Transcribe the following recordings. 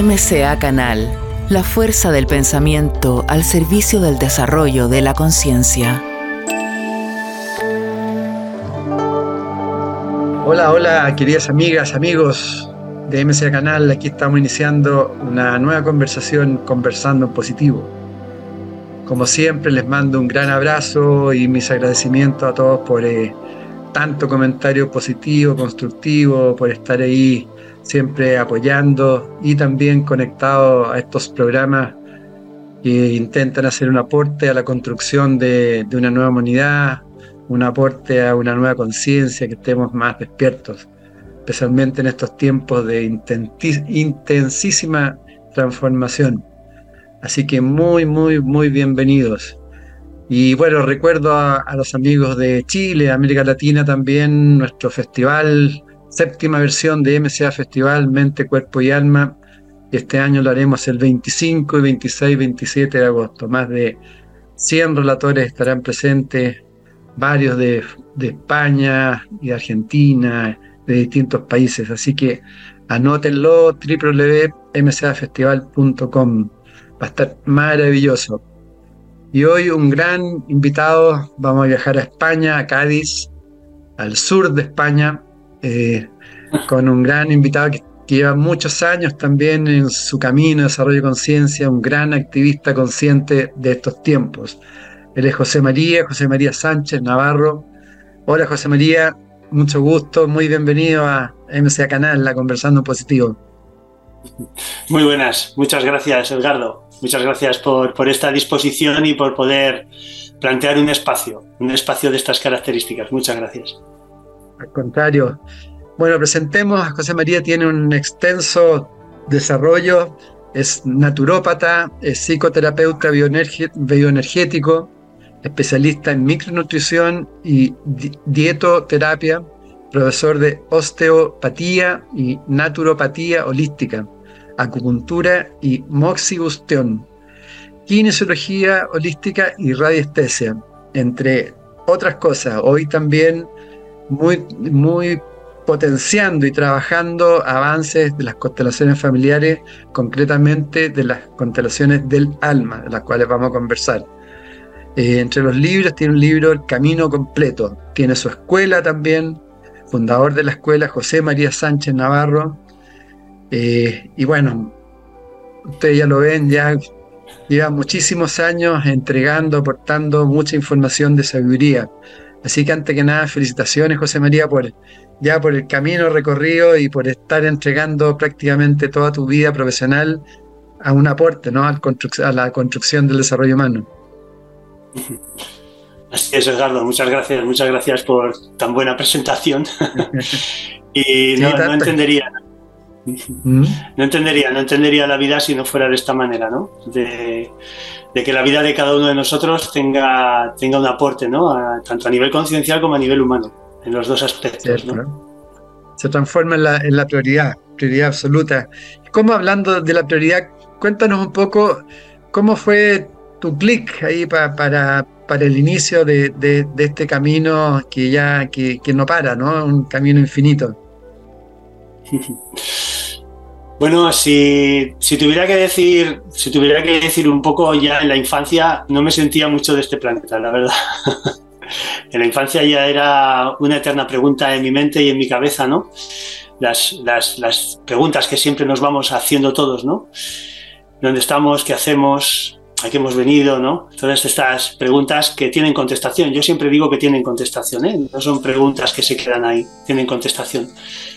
MCA Canal, la fuerza del pensamiento al servicio del desarrollo de la conciencia. Hola, hola, queridas amigas, amigos de MCA Canal. Aquí estamos iniciando una nueva conversación, conversando en positivo. Como siempre, les mando un gran abrazo y mis agradecimientos a todos por eh, tanto comentario positivo, constructivo, por estar ahí siempre apoyando y también conectado a estos programas que intentan hacer un aporte a la construcción de, una nueva humanidad, un aporte a una nueva conciencia, que estemos más despiertos, especialmente en estos tiempos de intensísima transformación. Así que muy, muy, muy bienvenidos. Y bueno, recuerdo a, a los amigos de Chile, América Latina también, nuestro festival séptima versión de MCA Festival Mente, Cuerpo y Alma. Este año lo haremos el 25 y 26 27 de agosto. Más de 100 relatores estarán presentes, varios de, España y de Argentina, de distintos países. Así que anótenlo www.mcafestival.com. Va a estar maravilloso. Y hoy un gran invitado, vamos a viajar a España, a Cádiz, al sur de España, eh, con un gran invitado que, lleva muchos años también en su camino de desarrollo de conciencia, un gran activista consciente de estos tiempos. Él es José María, José María Sánchez Navarro. Hola José María, mucho gusto, muy bienvenido a MCA Canal, la Conversando Positivo. Muy buenas, muchas gracias Edgardo, muchas gracias por, por esta disposición y por poder plantear un espacio, un espacio de estas características. Muchas gracias. Al contrario. Bueno, presentemos a José María, tiene un extenso desarrollo, es naturópata, es psicoterapeuta bioenergético, especialista en micronutrición y dietoterapia, profesor de osteopatía y naturopatía holística, acupuntura y moxibustión, kinesiología holística y radiestesia, entre otras cosas. Hoy también muy, potenciando y trabajando avances de las constelaciones familiares, concretamente de las constelaciones del alma, de las cuales vamos a conversar. Eh, entre los libros tiene un libro El Camino Completo, tiene su escuela también, fundador de la escuela José María Sánchez Navarro, eh, y bueno, ustedes ya lo ven, ya lleva muchísimos años entregando, aportando mucha información de sabiduría. Así que antes que nada, felicitaciones José María por ya por el camino recorrido y por estar entregando prácticamente toda tu vida profesional a un aporte, ¿no? a la construcción del desarrollo humano. Así es, Edgardo, muchas gracias, muchas gracias por tan buena presentación. y no, entendería. ¿Mm? No entendería, no entendería la vida si no fuera de esta manera, ¿no? De, que la vida de cada uno de nosotros tenga, tenga un aporte, ¿no? tanto a nivel conciencial como a nivel humano, en los dos aspectos. Se transforma en la, en la prioridad, prioridad absoluta. ¿Cómo hablando de la prioridad, cuéntanos un poco cómo fue tu clic ahí para, para el inicio de, de, este camino que ya que, que no para, ¿no? Un camino infinito. Bueno, si, tuviera que decir, si tuviera que decir un poco ya en la infancia, no me sentía mucho de este planeta, la verdad. en la infancia ya era una eterna pregunta en mi mente y en mi cabeza, ¿no? Las, las preguntas que siempre nos vamos haciendo todos, ¿no? ¿Dónde estamos? ¿Qué hacemos? ¿A qué hemos venido? ¿no? Todas estas preguntas que tienen contestación. Yo siempre digo que tienen contestación, ¿eh? No son preguntas que se quedan ahí, tienen contestación.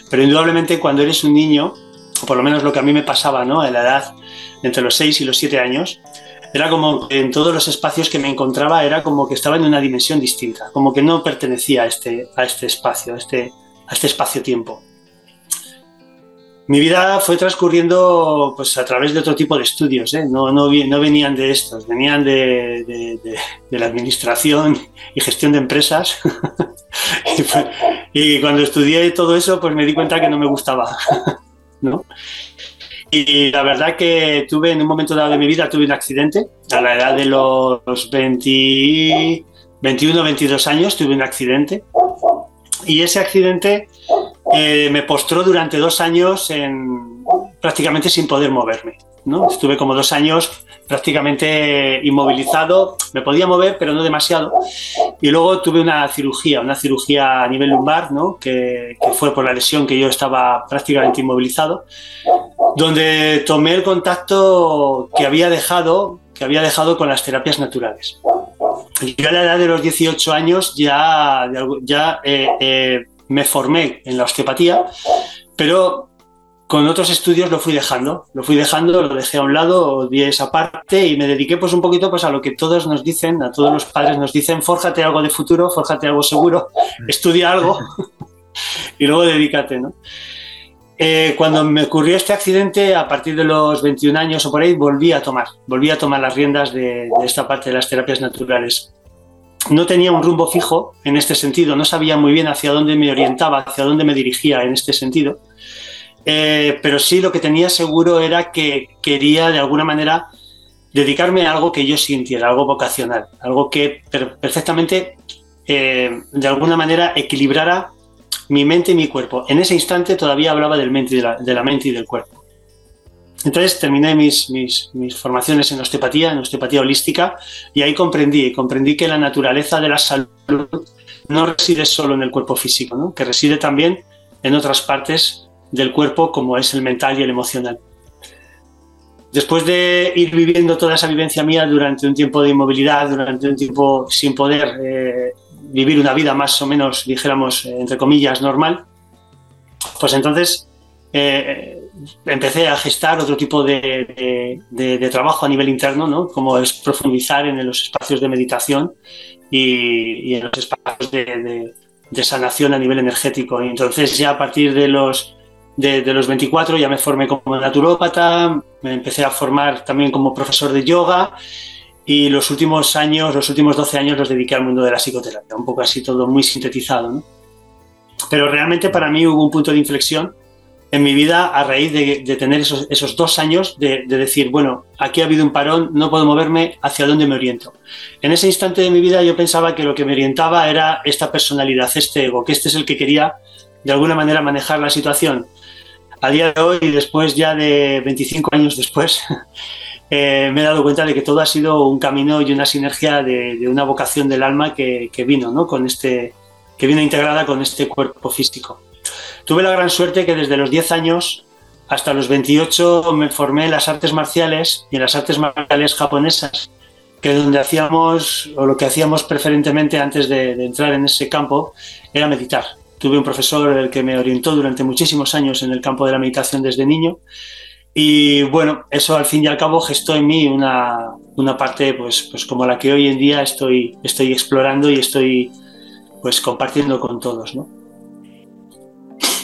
Pero indudablemente cuando eres un niño, o por lo menos lo que a mí me pasaba, ¿no? En la edad entre los 6 y los 7 años, era como que en todos los espacios que me encontraba era como que estaba en una dimensión distinta, como que no pertenecía a este, a este espacio, a este, a este espacio-tiempo. Mi vida fue transcurriendo pues, a través de otro tipo de estudios, ¿eh? no, no, no, venían de estos, venían de, de, la administración y gestión de empresas. y, cuando estudié todo eso, pues me di cuenta que no me gustaba. Y la verdad que tuve en un momento dado de mi vida, tuve un accidente a la edad de los 20, 21, 22 años, tuve un accidente. Y ese accidente eh, me postró durante dos años en prácticamente sin poder moverme. ¿no? Estuve como dos años prácticamente inmovilizado, me podía mover, pero no demasiado. Y luego tuve una cirugía, una cirugía a nivel lumbar, ¿no? que, que fue por la lesión que yo estaba prácticamente inmovilizado, donde tomé el contacto que había dejado, que había dejado con las terapias naturales. Yo a la edad de los 18 años ya, ya eh, eh, me formé en la osteopatía, pero con otros estudios lo fui dejando, lo fui dejando, lo dejé a un lado, di esa parte y me dediqué pues un poquito pues a lo que todos nos dicen, a todos los padres nos dicen, fórjate algo de futuro, fórjate algo seguro, estudia algo y luego dedícate, ¿no? Eh, cuando me ocurrió este accidente, a partir de los 21 años o por ahí, volví a tomar, volví a tomar las riendas de, esta parte de las terapias naturales. No tenía un rumbo fijo en este sentido, no sabía muy bien hacia dónde me orientaba, hacia dónde me dirigía en este sentido, eh, pero sí lo que tenía seguro era que quería de alguna manera dedicarme a algo que yo sintiera, algo vocacional, algo que perfectamente eh, de alguna manera equilibrara mi mente y mi cuerpo. En ese instante todavía hablaba del mente, de, la, mente y del cuerpo. Entonces terminé mis, mis, formaciones en osteopatía, en osteopatía holística, y ahí comprendí, comprendí que la naturaleza de la salud no reside solo en el cuerpo físico, que reside también en otras partes del cuerpo como es el mental y el emocional. Después de ir viviendo toda esa vivencia mía durante un tiempo de inmovilidad, durante un tiempo sin poder eh, vivir una vida más o menos, dijéramos, eh, entre comillas, normal, pues entonces eh, empecé a gestar otro tipo de, trabajo a nivel interno, ¿no? como es profundizar en los espacios de meditación y, en los espacios de, sanación a nivel energético. Y entonces ya a partir de los, de, los 24 ya me formé como naturópata, me empecé a formar también como profesor de yoga y los últimos años, los últimos 12 años los dediqué al mundo de la psicoterapia, un poco así todo muy sintetizado. ¿no? Pero realmente para mí hubo un punto de inflexión en mi vida a raíz de, tener esos, esos, dos años de, decir, bueno, aquí ha habido un parón, no puedo moverme, ¿hacia dónde me oriento? En ese instante de mi vida yo pensaba que lo que me orientaba era esta personalidad, este ego, que este es el que quería de alguna manera manejar la situación. A día de hoy, después ya de 25 años después, Eh, me he dado cuenta de que todo ha sido un camino y una sinergia de, una vocación del alma que, vino, ¿no? Con este, que vino integrada con este cuerpo físico. Tuve la gran suerte que desde los 10 años hasta los 28 me formé en las artes marciales y en las artes marciales japonesas, que donde hacíamos, o lo que hacíamos preferentemente antes de, de entrar en ese campo, era meditar. Tuve un profesor el que me orientó durante muchísimos años en el campo de la meditación desde niño y bueno, eso al fin y al cabo gestó en mí una, una parte pues, pues como la que hoy en día estoy, estoy explorando y estoy pues compartiendo con todos. ¿no?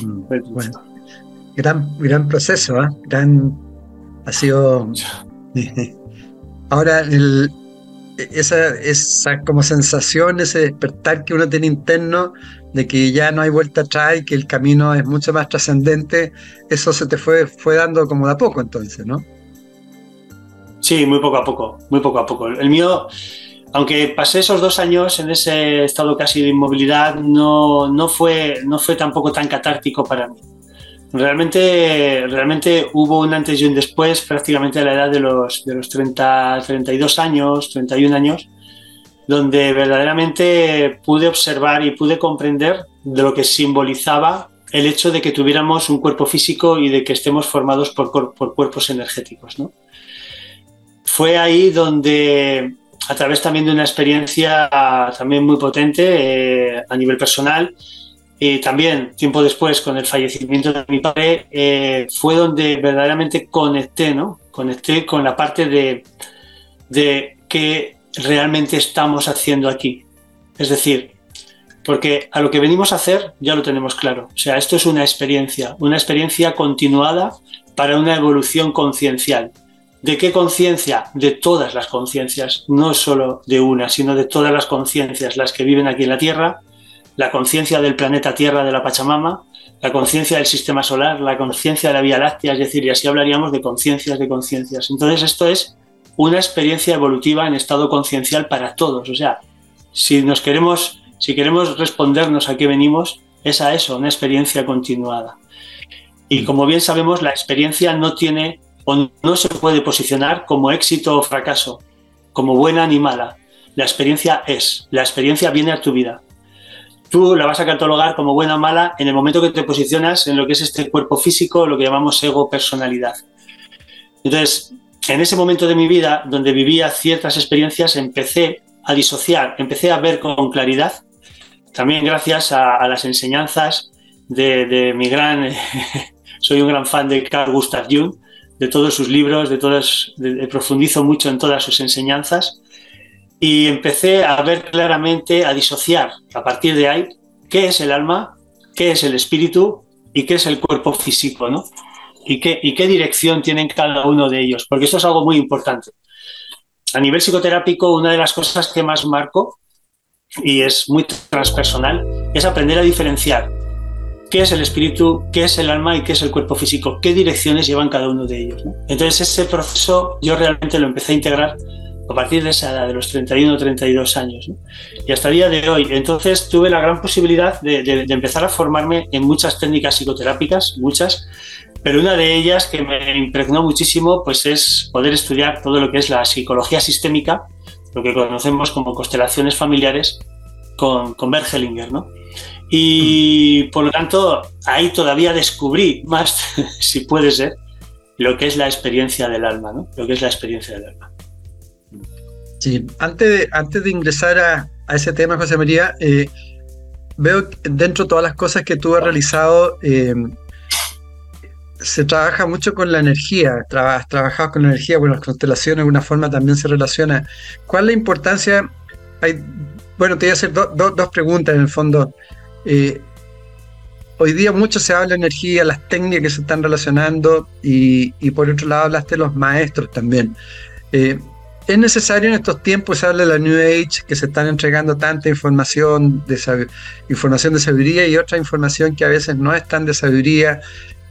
Mm, bueno, gran, gran proceso, ¿eh? gran, ha sido... Ahora, el, esa, esa como sensación, ese despertar que uno tiene interno, de que ya no hay vuelta atrás y que el camino es mucho más trascendente, eso se te fue, fue dando como de a poco entonces, ¿no? Sí, muy poco a poco, muy poco a poco. El mío, aunque pasé esos dos años en ese estado casi de inmovilidad, no, no, fue, no fue tampoco tan catártico para mí. Realmente, realmente hubo un antes y un después, prácticamente a la edad de los, de los 30, 32 años, 31 años, donde verdaderamente pude observar y pude comprender de lo que simbolizaba el hecho de que tuviéramos un cuerpo físico y de que estemos formados por, cuerpos energéticos. Fue ahí donde, a través también de una experiencia también muy potente eh, a nivel personal, y también tiempo después con el fallecimiento de mi padre, eh, fue donde verdaderamente conecté, ¿no? Conecté con la parte de, de que realmente estamos haciendo aquí. Es decir, porque a lo que venimos a hacer ya lo tenemos claro. O sea, esto es una experiencia, una experiencia continuada para una evolución conciencial. ¿De qué conciencia? De todas las conciencias, no solo de una, sino de todas las conciencias, las que viven aquí en la Tierra, la conciencia del planeta Tierra de la Pachamama, la conciencia del sistema solar, la conciencia de la Vía Láctea, es decir, y así hablaríamos de conciencias de conciencias. Entonces esto es una experiencia evolutiva en estado conciencial para todos. O sea, si nos queremos, si queremos respondernos a qué venimos, es a eso, una experiencia continuada. Y como bien sabemos, la experiencia no tiene o no se puede posicionar como éxito o fracaso, como buena ni mala. La experiencia es, la experiencia viene a tu vida. Tú la vas a catalogar como buena o mala en el momento que te posicionas en lo que es este cuerpo físico, lo que llamamos ego personalidad. Entonces, en ese momento de mi vida donde vivía ciertas experiencias, empecé a disociar, empecé a ver con claridad, también gracias a, las enseñanzas de, mi gran, soy un gran fan de Carl Gustav Jung, de todos sus libros, de todos, profundizo mucho en todas sus enseñanzas y empecé a ver claramente, a disociar a partir de ahí qué es el alma, qué es el espíritu y qué es el cuerpo físico, ¿no? Y qué, dirección tienen cada uno de ellos, porque esto es algo muy importante. A nivel psicoterápico, una de las cosas que más marco y es muy transpersonal es aprender a diferenciar qué es el espíritu, qué es el alma y qué es el cuerpo físico, qué direcciones llevan cada uno de ellos. Entonces ese proceso yo realmente lo empecé a integrar a partir de esa edad, de los 31 o 32 años, y hasta el día de hoy. Entonces tuve la gran posibilidad de, empezar a formarme en muchas técnicas psicoterápicas, muchas, pero una de ellas que me impregnó muchísimo pues es poder estudiar todo lo que es la psicología sistémica, lo que conocemos como constelaciones familiares, con, con Bert Hellinger, ¿no? Y por lo tanto, ahí todavía descubrí más, si puede ser, lo que es la experiencia del alma, ¿no? Lo que es la experiencia del alma. Sí, antes de, antes de ingresar a, ese tema, José María, eh, veo dentro de todas las cosas que tú has realizado, eh, se trabaja mucho con la energía, has trabajado con la energía, bueno, las constelaciones de alguna forma también se relaciona. ¿Cuál es la importancia? Hay, bueno, te voy a hacer dos preguntas en el fondo. Eh, hoy día mucho se habla de energía, las técnicas que se están relacionando y, por otro lado hablaste de los maestros también. Eh, es necesario en estos tiempos, se habla de la New Age, que se están entregando tanta información de, información de sabiduría y otra información que a veces no es tan de sabiduría,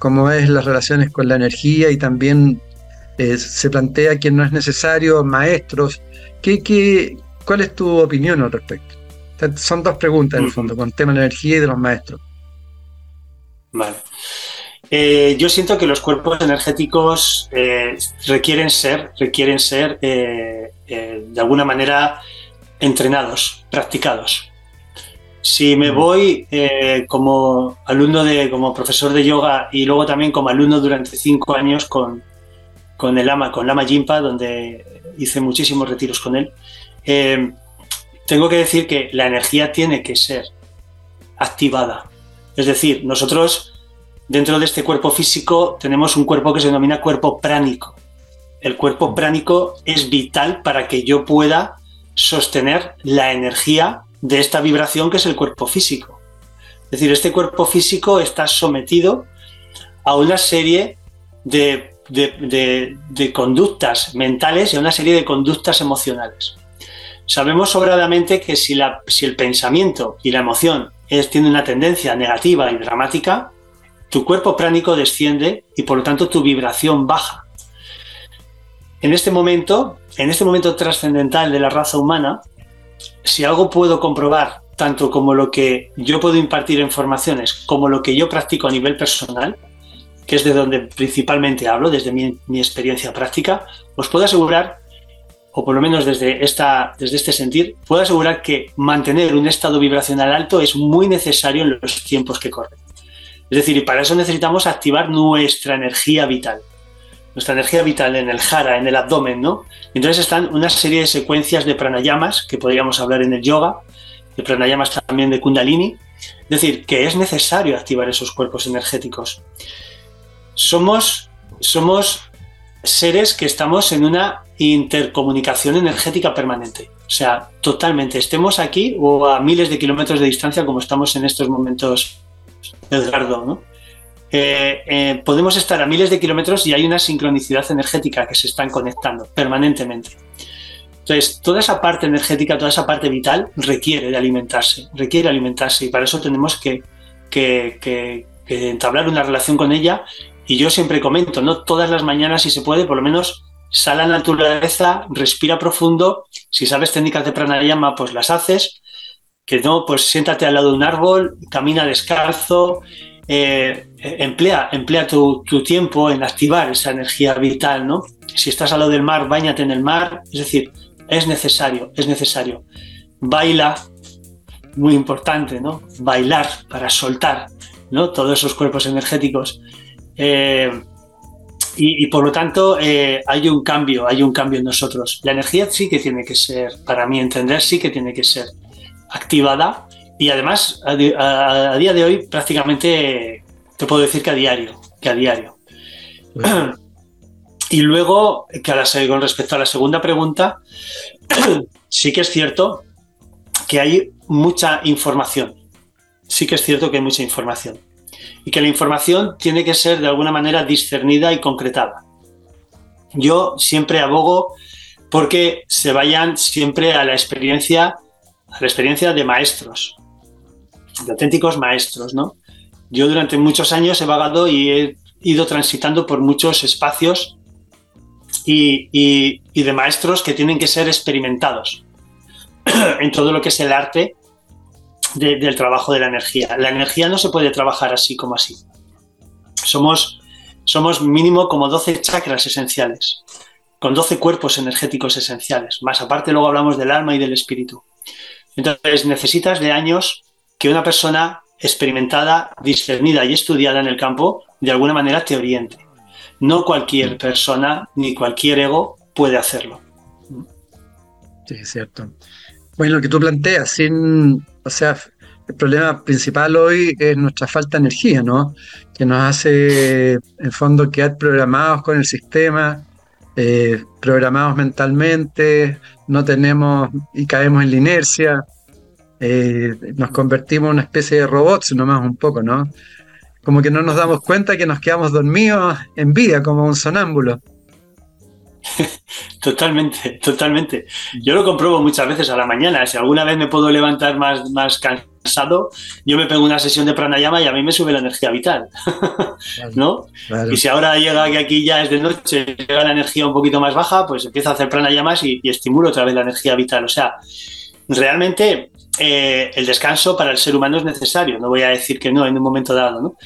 como es las relaciones con la energía y también eh, se plantea que no es necesario maestros. ¿Qué, qué, cuál es tu opinión al respecto? Son dos preguntas en el fondo, con el tema de la energía y de los maestros. Vale. Eh, yo siento que los cuerpos energéticos eh, requieren ser, requieren ser de alguna manera entrenados, practicados. Si me voy como alumno de, como profesor de yoga y luego también como alumno durante cinco años con, con el Lama, con Lama Jimpa, donde hice muchísimos retiros con él, tengo que decir que la energía tiene que ser activada. Es decir, nosotros dentro de este cuerpo físico tenemos un cuerpo que se denomina cuerpo pránico. El cuerpo pránico es vital para que yo pueda sostener la energía de esta vibración que es el cuerpo físico. Es decir, este cuerpo físico está sometido a una serie de, conductas mentales y a una serie de conductas emocionales. Sabemos sobradamente que si, el pensamiento y la emoción es, tienen una tendencia negativa y dramática, tu cuerpo pránico desciende y por lo tanto tu vibración baja. En este momento, en este momento trascendental de la raza humana, si algo puedo comprobar, tanto como lo que yo puedo impartir en formaciones, como lo que yo practico a nivel personal, que es de donde principalmente hablo, desde mi, experiencia práctica, os puedo asegurar o por lo menos desde, esta, desde este sentir, puedo asegurar que mantener un estado vibracional alto es muy necesario en los tiempos que corren. Es decir, y para eso necesitamos activar nuestra energía vital. Nuestra energía vital en el jara, en el abdomen, ¿no? Entonces están una serie de secuencias de pranayamas, que podríamos hablar en el yoga, de pranayamas también de kundalini. Es decir, que es necesario activar esos cuerpos energéticos. Somos, somos seres que estamos en una intercomunicación energética permanente. O sea, totalmente. Estemos aquí o a miles de kilómetros de distancia como estamos en estos momentos, Edgardo, ¿no? Eh, eh, podemos estar a miles de kilómetros y hay una sincronicidad energética que se están conectando permanentemente. Entonces, toda esa parte energética, toda esa parte vital requiere de alimentarse, requiere alimentarse y para eso tenemos que, que entablar una relación con ella y yo siempre comento, ¿no? Todas las mañanas, si se puede, por lo menos sal a la naturaleza, respira profundo. Si sabes técnicas de pranayama, pues las haces. Que no, pues siéntate al lado de un árbol, camina descalzo, eh, emplea, emplea tu, tiempo en activar esa energía vital, ¿no? Si estás al lado del mar, bañate en el mar, es decir, es necesario, es necesario. Baila, muy importante, ¿no? Bailar para soltar, ¿no? Todos esos cuerpos energéticos. Eh, y, por lo tanto eh, hay un cambio, hay un cambio en nosotros. La energía sí que tiene que ser, para mí entender, sí que tiene que ser activada y además a, día de hoy prácticamente te puedo decir que a diario, que a diario. Y luego, que con respecto a la segunda pregunta, sí que es cierto que hay mucha información. Sí que es cierto que hay mucha información y que la información tiene que ser de alguna manera discernida y concretada. Yo siempre abogo porque se vayan siempre a la experiencia, a la experiencia de maestros, de auténticos maestros, ¿no? Yo durante muchos años he vagado y he ido transitando por muchos espacios y, de maestros que tienen que ser experimentados en todo lo que es el arte del trabajo de la energía. La energía no se puede trabajar así como así. Somos, mínimo como 12 chakras esenciales, con 12 cuerpos energéticos esenciales. Más aparte luego hablamos del alma y del espíritu. Entonces necesitas de años que una persona experimentada, discernida y estudiada en el campo de alguna manera te oriente. No cualquier persona ni cualquier ego puede hacerlo. Sí, es cierto. Bueno, lo que tú planteas, sin, o sea, el problema principal hoy es nuestra falta de energía, ¿no? Que nos hace, en fondo, quedar programados con el sistema, eh, programados mentalmente, no tenemos y caemos en la inercia, eh, nos convertimos en una especie de robots, nomás un poco, ¿no? Como que no nos damos cuenta que nos quedamos dormidos en vida, como un sonámbulo. Totalmente, totalmente. Yo lo compruebo muchas veces a la mañana. Si alguna vez me puedo levantar más, más cansado, yo me pego una sesión de pranayama y a mí me sube la energía vital. ¿No? Y si ahora llega que aquí ya es de noche, llega la energía un poquito más baja, pues empiezo a hacer pranayamas y, y estimulo otra vez la energía vital. O sea, realmente eh, el descanso para el ser humano es necesario. No voy a decir que no en un momento dado, ¿no?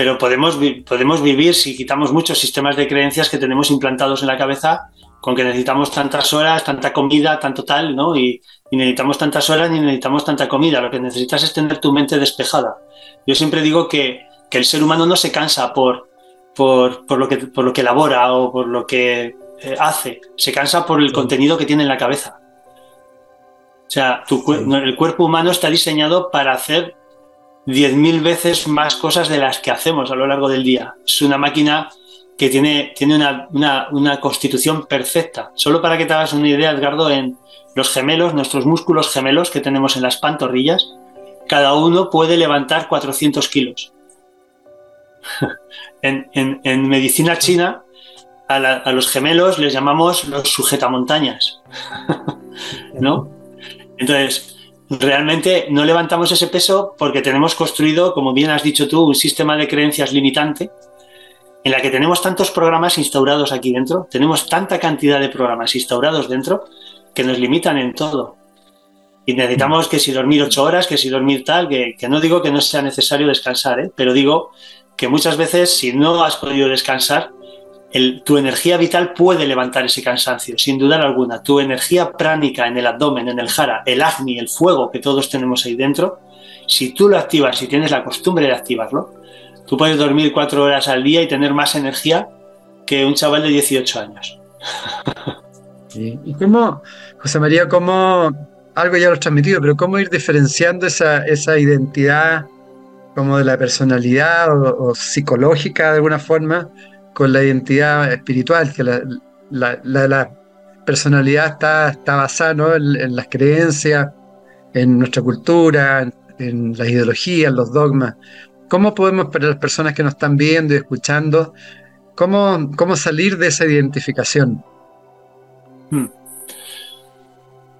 pero podemos, podemos vivir si quitamos muchos sistemas de creencias que tenemos implantados en la cabeza con que necesitamos tantas horas, tanta comida, tanto tal, ¿no? Y, necesitamos tantas horas ni necesitamos tanta comida. Lo que necesitas es tener tu mente despejada. Yo siempre digo que, el ser humano no se cansa por, por, lo que, por lo que elabora o por lo que eh, hace, se cansa por el contenido que tiene en la cabeza. O sea, el cuerpo humano está diseñado para hacer 10.000 veces más cosas de las que hacemos a lo largo del día. Es una máquina que tiene, tiene una, constitución perfecta. Solo para que te hagas una idea, Edgardo, en los gemelos, nuestros músculos gemelos que tenemos en las pantorrillas, cada uno puede levantar 400 kilos. en, medicina china, a, a, los gemelos les llamamos los sujetamontañas. ¿No? Entonces, realmente no levantamos ese peso porque tenemos construido, como bien has dicho tú, un sistema de creencias limitante en la que tenemos tantos programas instaurados aquí dentro, tenemos tanta cantidad de programas instaurados dentro que nos limitan en todo. Y necesitamos que si dormir ocho horas, que si dormir tal, que, no digo que no sea necesario descansar, ¿eh? pero digo que muchas veces si no has podido descansar, tu energía vital puede levantar ese cansancio, sin duda alguna. Tu energía pránica en el abdomen, en el jara, el agni, el fuego que todos tenemos ahí dentro, si tú lo activas, si tienes la costumbre de activarlo, tú puedes dormir cuatro horas al día y tener más energía que un chaval de 18 años. ¿Y cómo, José María, cómo, algo ya lo has transmitido, pero cómo ir diferenciando esa, esa identidad como de la personalidad o psicológica de alguna forma? Con la identidad espiritual, que la, personalidad está, está basada en, las creencias, en nuestra cultura, en, las ideologías, los dogmas. ¿Cómo podemos, para las personas que nos están viendo y escuchando, cómo, cómo salir de esa identificación? Hmm.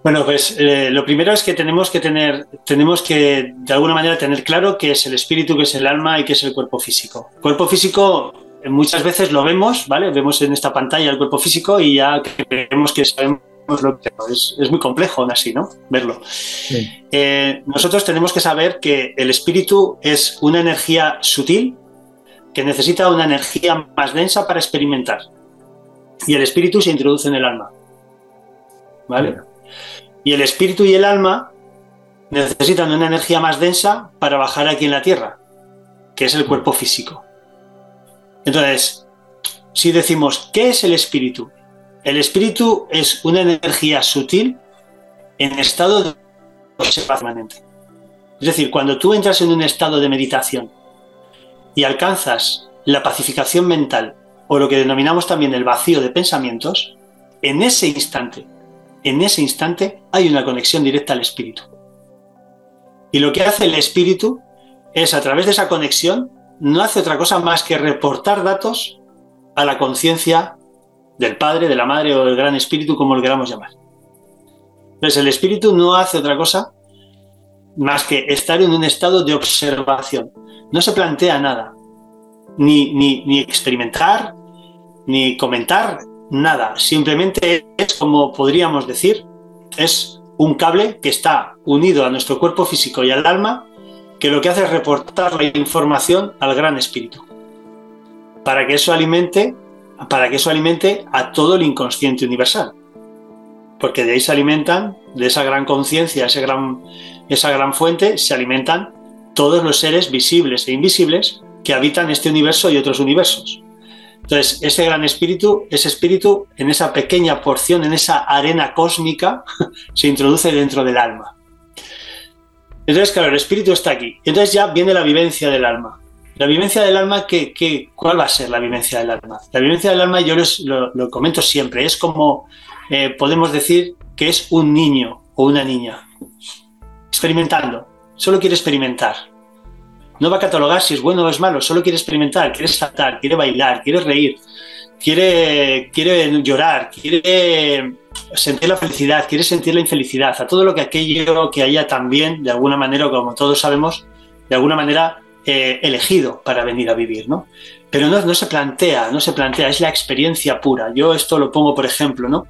Bueno, pues eh, lo primero es que tenemos que tener, tenemos que de alguna manera tener claro qué es el espíritu, qué es el alma y qué es el cuerpo físico. cuerpo físico muchas veces lo vemos, ¿vale? Vemos en esta pantalla el cuerpo físico y ya creemos que sabemos lo que es, es, muy complejo aún así, ¿no? Verlo. Eh, nosotros tenemos que saber que el espíritu es una energía sutil que necesita una energía más densa para experimentar. Y el espíritu se introduce en el alma. ¿Vale? Y el espíritu y el alma necesitan una energía más densa para bajar aquí en la tierra, que es el cuerpo físico. Entonces, si decimos, ¿qué es el espíritu? El espíritu es una energía sutil en estado de observación Es decir, cuando tú entras en un estado de meditación y alcanzas la pacificación mental o lo que denominamos también el vacío de pensamientos, en ese instante, en ese instante hay una conexión directa al espíritu. Y lo que hace el espíritu es a través de esa conexión, no hace otra cosa más que reportar datos a la conciencia del Padre, de la Madre o del Gran Espíritu, como lo queramos llamar. Entonces el espíritu no hace otra cosa más que estar en un estado de observación. No se plantea nada, ni, ni, ni experimentar, ni comentar, nada. Simplemente es como podríamos decir, es un cable que está unido a nuestro cuerpo físico y al alma, que lo que hace es reportar la información al gran espíritu. Para que eso alimente, para que eso alimente a todo el inconsciente universal. Porque de ahí se alimentan, de esa gran conciencia, gran, esa gran fuente, se alimentan todos los seres visibles e invisibles que habitan este universo y otros universos. Entonces, ese gran espíritu, ese espíritu en esa pequeña porción, en esa arena cósmica, se introduce dentro del alma. Entonces, claro, el espíritu está aquí. Entonces ya viene la vivencia del alma. La vivencia del alma, ¿qué, cuál va a ser la vivencia del alma? La vivencia del alma, yo lo, comento siempre, es como eh, podemos decir que es un niño o una niña experimentando, solo quiere experimentar no va a catalogar si es bueno o es malo, solo quiere experimentar, quiere saltar, quiere bailar, quiere reír, quiere, quiere llorar, quiere sentir la felicidad, quiere sentir la infelicidad, a todo lo que aquello que haya también, de alguna manera, como todos sabemos, de alguna manera eh, elegido para venir a vivir, ¿no? Pero no, no se plantea, no se plantea, es la experiencia pura. Yo esto lo pongo, por ejemplo, ¿no?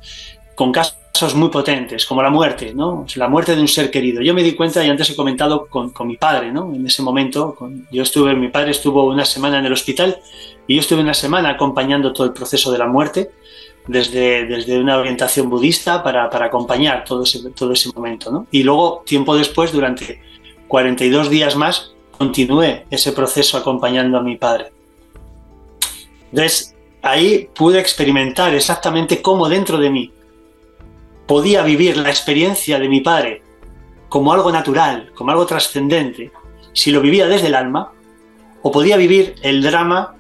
Con casos muy potentes, como la muerte, ¿no? La muerte de un ser querido. Yo me di cuenta, y antes he comentado con, mi padre, ¿no? En ese momento, yo estuve, mi padre estuvo una semana en el hospital y yo estuve una semana acompañando todo el proceso de la muerte desde, desde una orientación budista para, para acompañar todo ese, todo ese momento, ¿no? Y luego, tiempo después, durante 42 días más, continué ese proceso acompañando a mi padre. Entonces, ahí pude experimentar exactamente cómo dentro de mí podía vivir la experiencia de mi padre como algo natural, como algo trascendente, si lo vivía desde el alma, o podía vivir el drama,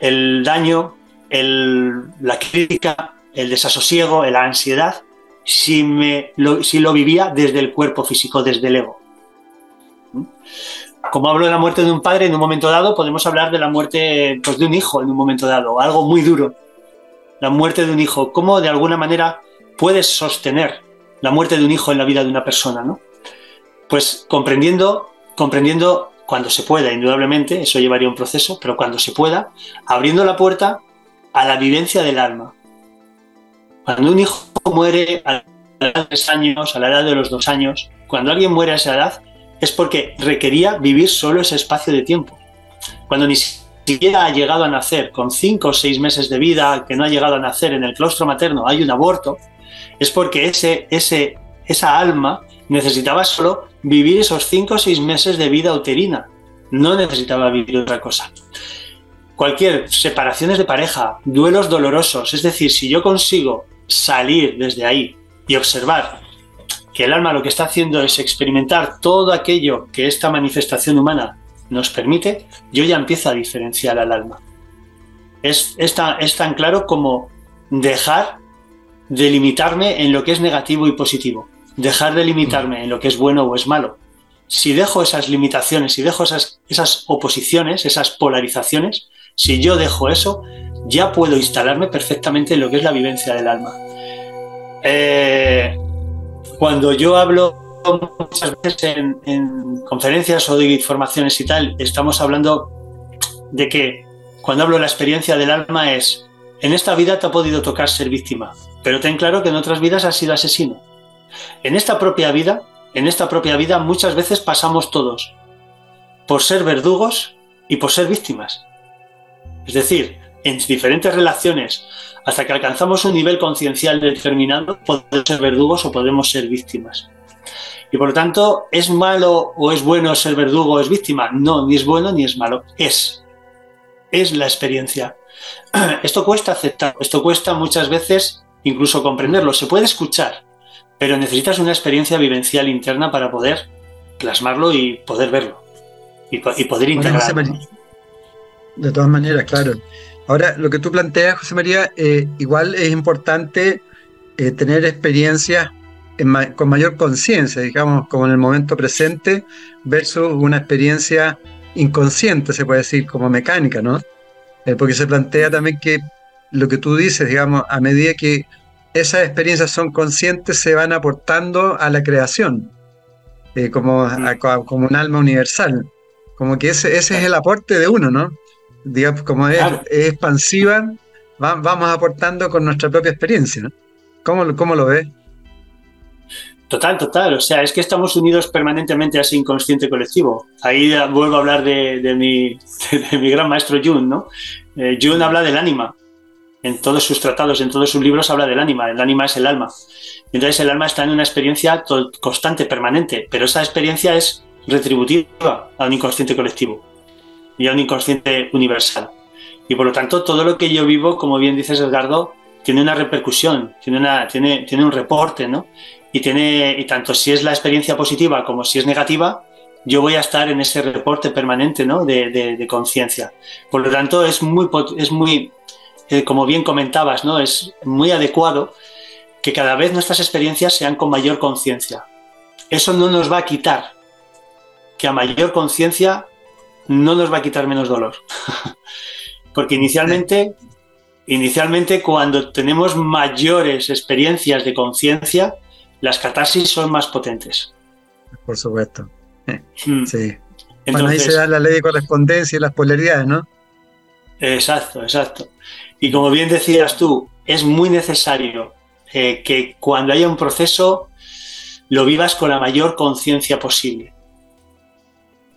el daño, la crítica, el desasosiego, la ansiedad, si, me, lo, si lo vivía desde el cuerpo físico, desde el ego. Como hablo de la muerte de un padre en un momento dado, podemos hablar de la muerte pues, de un hijo en un momento dado, algo muy duro. La muerte de un hijo, cómo de alguna manera puedes sostener la muerte de un hijo en la vida de una persona, ¿no? Pues comprendiendo, comprendiendo cuando se pueda, indudablemente, eso llevaría un proceso, pero cuando se pueda, abriendo la puerta a la vivencia del alma. Cuando un hijo muere a la edad de tres años, a la edad de los dos años, cuando alguien muere a esa edad, es porque requería vivir solo ese espacio de tiempo. Cuando ni siquiera ha llegado a nacer, con cinco o seis meses de vida, que no ha llegado a nacer en el claustro materno, hay un aborto, es porque ese, ese, esa alma necesitaba solo vivir esos cinco o seis meses de vida uterina, no necesitaba vivir otra cosa. Cualquier separaciones de pareja, duelos dolorosos, es decir, si yo consigo salir desde ahí y observar que el alma lo que está haciendo es experimentar todo aquello que esta manifestación humana nos permite, yo ya empiezo a diferenciar al alma. Es, es tan claro como dejar de limitarme en lo que es negativo y positivo, dejar de limitarme en lo que es bueno o es malo. Si dejo esas limitaciones, si dejo esas, esas oposiciones, esas polarizaciones, si yo dejo eso, ya puedo instalarme perfectamente en lo que es la vivencia del alma. Eh, cuando yo hablo muchas veces en, en, conferencias o de formaciones y tal, estamos hablando de que cuando hablo de la experiencia del alma es, en esta vida te ha podido tocar ser víctima, pero ten claro que en otras vidas has sido asesino. En esta propia vida, en esta propia vida muchas veces pasamos todos por ser verdugos y por ser víctimas. Es decir, en diferentes relaciones, hasta que alcanzamos un nivel conciencial determinado, podemos ser verdugos o podemos ser víctimas. Y por lo tanto, ¿es malo o es bueno ser verdugo o es víctima? No, ni es bueno ni es malo. Es. Es la experiencia. Esto cuesta aceptar, esto cuesta muchas veces incluso comprenderlo. Se puede escuchar, pero necesitas una experiencia vivencial interna para poder plasmarlo y poder verlo. Y, poder integrarlo. De todas maneras, claro. Ahora, lo que tú planteas, José María, eh, igual es importante eh, tener experiencias con mayor conciencia, digamos, como en el momento presente, versus una experiencia inconsciente, se puede decir, como mecánica, ¿no? Eh, porque se plantea también que lo que tú dices, digamos, a medida que esas experiencias son conscientes, se van aportando a la creación, como, como un alma universal. Como que ese, ese es el aporte de uno, ¿no? Digamos, como es, expansiva, vamos aportando con nuestra propia experiencia. ¿no? ¿Cómo, ¿Cómo, lo ves? Total, total. O sea, es que estamos unidos permanentemente a ese inconsciente colectivo. Ahí vuelvo a hablar de, mi, de, mi, gran maestro Jung, ¿no? Eh, Jung habla del ánima. En todos sus tratados, en todos sus libros habla del ánima. El ánima es el alma. Entonces el alma está en una experiencia constante, permanente, pero esa experiencia es retributiva a un inconsciente colectivo y a un inconsciente universal. Y por lo tanto, todo lo que yo vivo, como bien dices, Edgardo, tiene una repercusión, tiene, una, tiene, tiene un reporte, ¿no? Y, tiene, y tanto si es la experiencia positiva como si es negativa, yo voy a estar en ese reporte permanente, ¿no? De, de, conciencia. Por lo tanto, es muy, es muy eh, como bien comentabas, ¿no? Es muy adecuado que cada vez nuestras experiencias sean con mayor conciencia. Eso no nos va a quitar que a mayor conciencia no nos va a quitar menos dolor. Porque inicialmente, inicialmente cuando tenemos mayores experiencias de conciencia, las catarsis son más potentes. Por supuesto. Hmm. Sí. Entonces, ahí se da la ley de correspondencia y las polaridades, ¿no? Exacto, exacto. Y como bien decías tú, es muy necesario eh, que cuando haya un proceso lo vivas con la mayor conciencia posible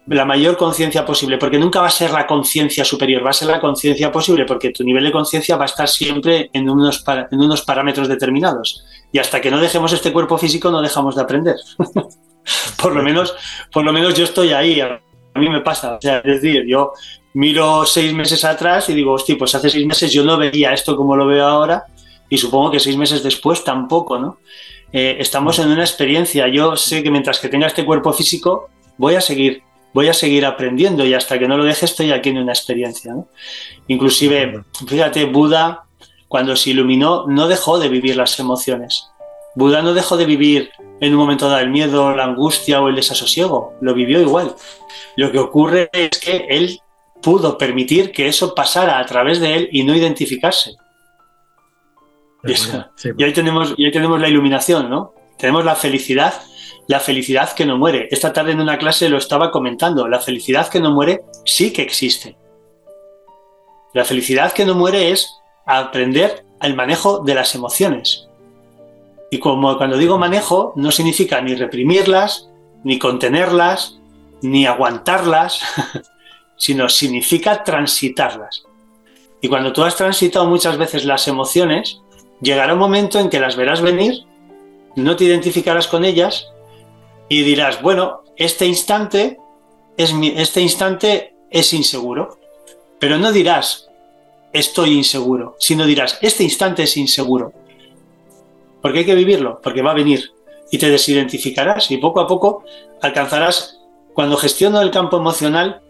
la mayor conciencia posible, porque nunca va a ser la conciencia superior, va a ser la conciencia posible, porque tu nivel de conciencia va a estar siempre en unos, en unos parámetros determinados. Y hasta que no dejemos este cuerpo físico no dejamos de aprender. por, lo menos, por lo menos yo estoy ahí, a mí me pasa. es decir, yo miro seis meses atrás y digo, hostia, pues hace seis meses yo no veía esto como lo veo ahora y supongo que seis meses después tampoco, ¿no? Eh, estamos en una experiencia. Yo sé que mientras que tenga este cuerpo físico, voy a seguir voy a seguir aprendiendo y hasta que no lo deje estoy aquí en una experiencia. Inclusive, fíjate, Buda, cuando se iluminó, no dejó de vivir las emociones. Buda no dejó de vivir en un momento dado el miedo, la angustia o el desasosiego, lo vivió igual. Lo que ocurre es que él pudo permitir que eso pasara a través de él y no identificarse. Y, ahí tenemos, y ahí tenemos la iluminación, ¿no? Tenemos la felicidad la felicidad que no muere. Esta tarde en una clase lo estaba comentando. La felicidad que no muere sí que existe. La felicidad que no muere es aprender el manejo de las emociones. Y como cuando digo manejo, no significa ni reprimirlas, ni contenerlas, ni aguantarlas, sino significa transitarlas. Y cuando tú has transitado muchas veces las emociones, llegará un momento en que las verás venir, no te identificarás con ellas y dirás, bueno, este instante es, este instante es inseguro, pero no dirás, estoy inseguro, sino dirás, este instante es inseguro. Porque hay que vivirlo, porque va a venir y te desidentificarás y poco a poco alcanzarás, cuando gestiono el campo emocional,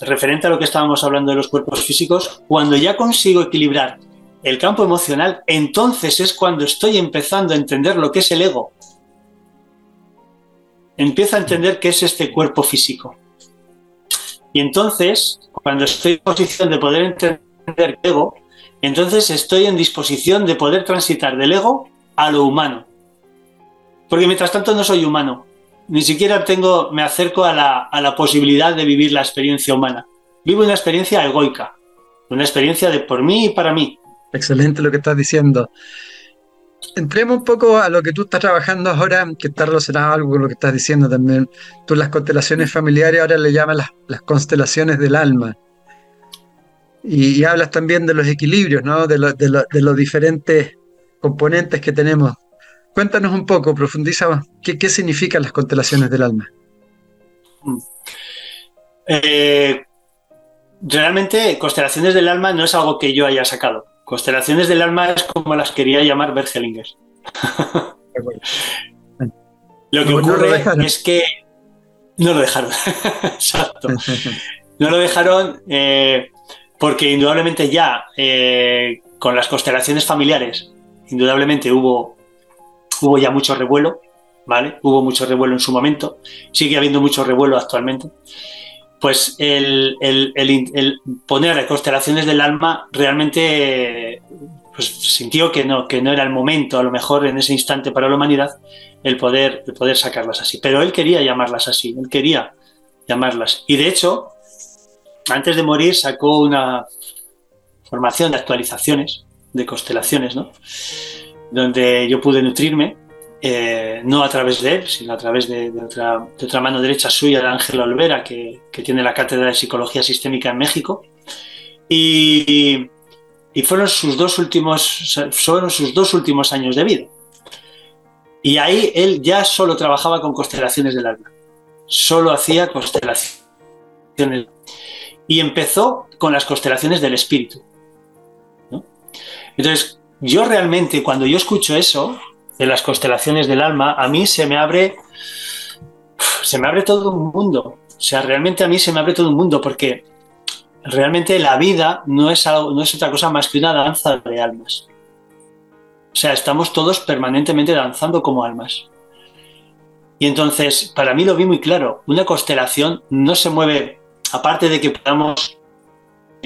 referente a lo que estábamos hablando de los cuerpos físicos, cuando ya consigo equilibrar el campo emocional, entonces es cuando estoy empezando a entender lo que es el ego empiezo a entender qué es este cuerpo físico. Y entonces, cuando estoy en posición de poder entender el ego, entonces estoy en disposición de poder transitar del ego a lo humano. Porque mientras tanto no soy humano. Ni siquiera tengo, me acerco a la, a la posibilidad de vivir la experiencia humana. Vivo una experiencia egoica, una experiencia de por mí y para mí. Excelente lo que estás diciendo. Entremos un poco a lo que tú estás trabajando ahora, que está relacionado algo con lo que estás diciendo también. Tú las constelaciones familiares ahora le llamas las, constelaciones del alma. Y, hablas también de los equilibrios, ¿no? De, los diferentes componentes que tenemos. Cuéntanos un poco, profundiza, ¿qué, qué significan las constelaciones del alma? Eh, realmente, constelaciones del alma no es algo que yo haya sacado. Constelaciones del alma es como las quería llamar Bergelinger. lo que ocurre es que no lo dejaron. Exacto. No lo dejaron eh, porque indudablemente ya eh, con las constelaciones familiares, indudablemente hubo, hubo ya mucho revuelo, ¿vale? Hubo mucho revuelo en su momento, sigue habiendo mucho revuelo actualmente pues el, poner constelaciones del alma realmente pues, sintió que no, que no era el momento, a lo mejor en ese instante para la humanidad, el poder, el poder sacarlas así. Pero él quería llamarlas así, él quería llamarlas. Y de hecho, antes de morir sacó una formación de actualizaciones de constelaciones, ¿no? Donde yo pude nutrirme eh, no a través de él, sino a través de, otra, mano derecha suya, de Ángel Olvera, que, tiene la cátedra de Psicología Sistémica en México. Y, fueron, sus dos últimos, fueron sus dos últimos años de vida. Y ahí él ya solo trabajaba con constelaciones del alma. Solo hacía constelaciones. Y empezó con las constelaciones del espíritu. Entonces, yo realmente, cuando yo escucho eso, de las constelaciones del alma, a mí se me abre, se me abre todo un mundo. O sea, realmente a mí se me abre todo un mundo porque realmente la vida no es, algo, no es otra cosa más que una danza de almas. O sea, estamos todos permanentemente danzando como almas. Y entonces, para mí lo vi muy claro, una constelación no se mueve, aparte de que podamos,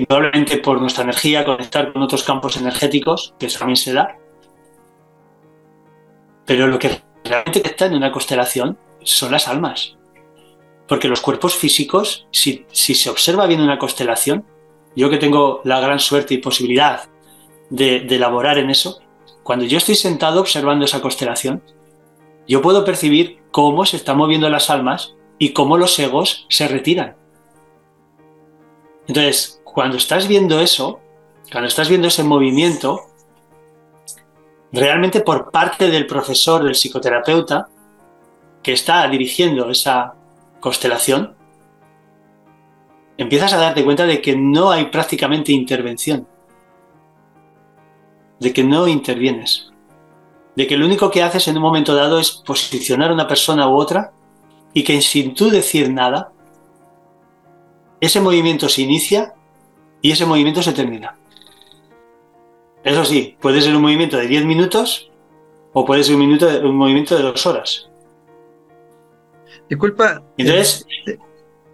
probablemente por nuestra energía, conectar con otros campos energéticos, que eso también se da, pero lo que realmente está en una constelación son las almas. Porque los cuerpos físicos, si, se observa bien una constelación, yo que tengo la gran suerte y posibilidad de, de elaborar en eso, cuando yo estoy sentado observando esa constelación, yo puedo percibir cómo se están moviendo las almas y cómo los egos se retiran. Entonces, cuando estás viendo eso, cuando estás viendo ese movimiento, realmente por parte del profesor, del psicoterapeuta, que está dirigiendo esa constelación, empiezas a darte cuenta de que no hay prácticamente intervención, de que no intervienes, de que lo único que haces en un momento dado es posicionar a una persona u otra y que sin tú decir nada, ese movimiento se inicia y ese movimiento se termina. Eso sí, puede ser un movimiento de 10 minutos o puede ser un, minuto un movimiento de dos horas. Disculpa. Entonces.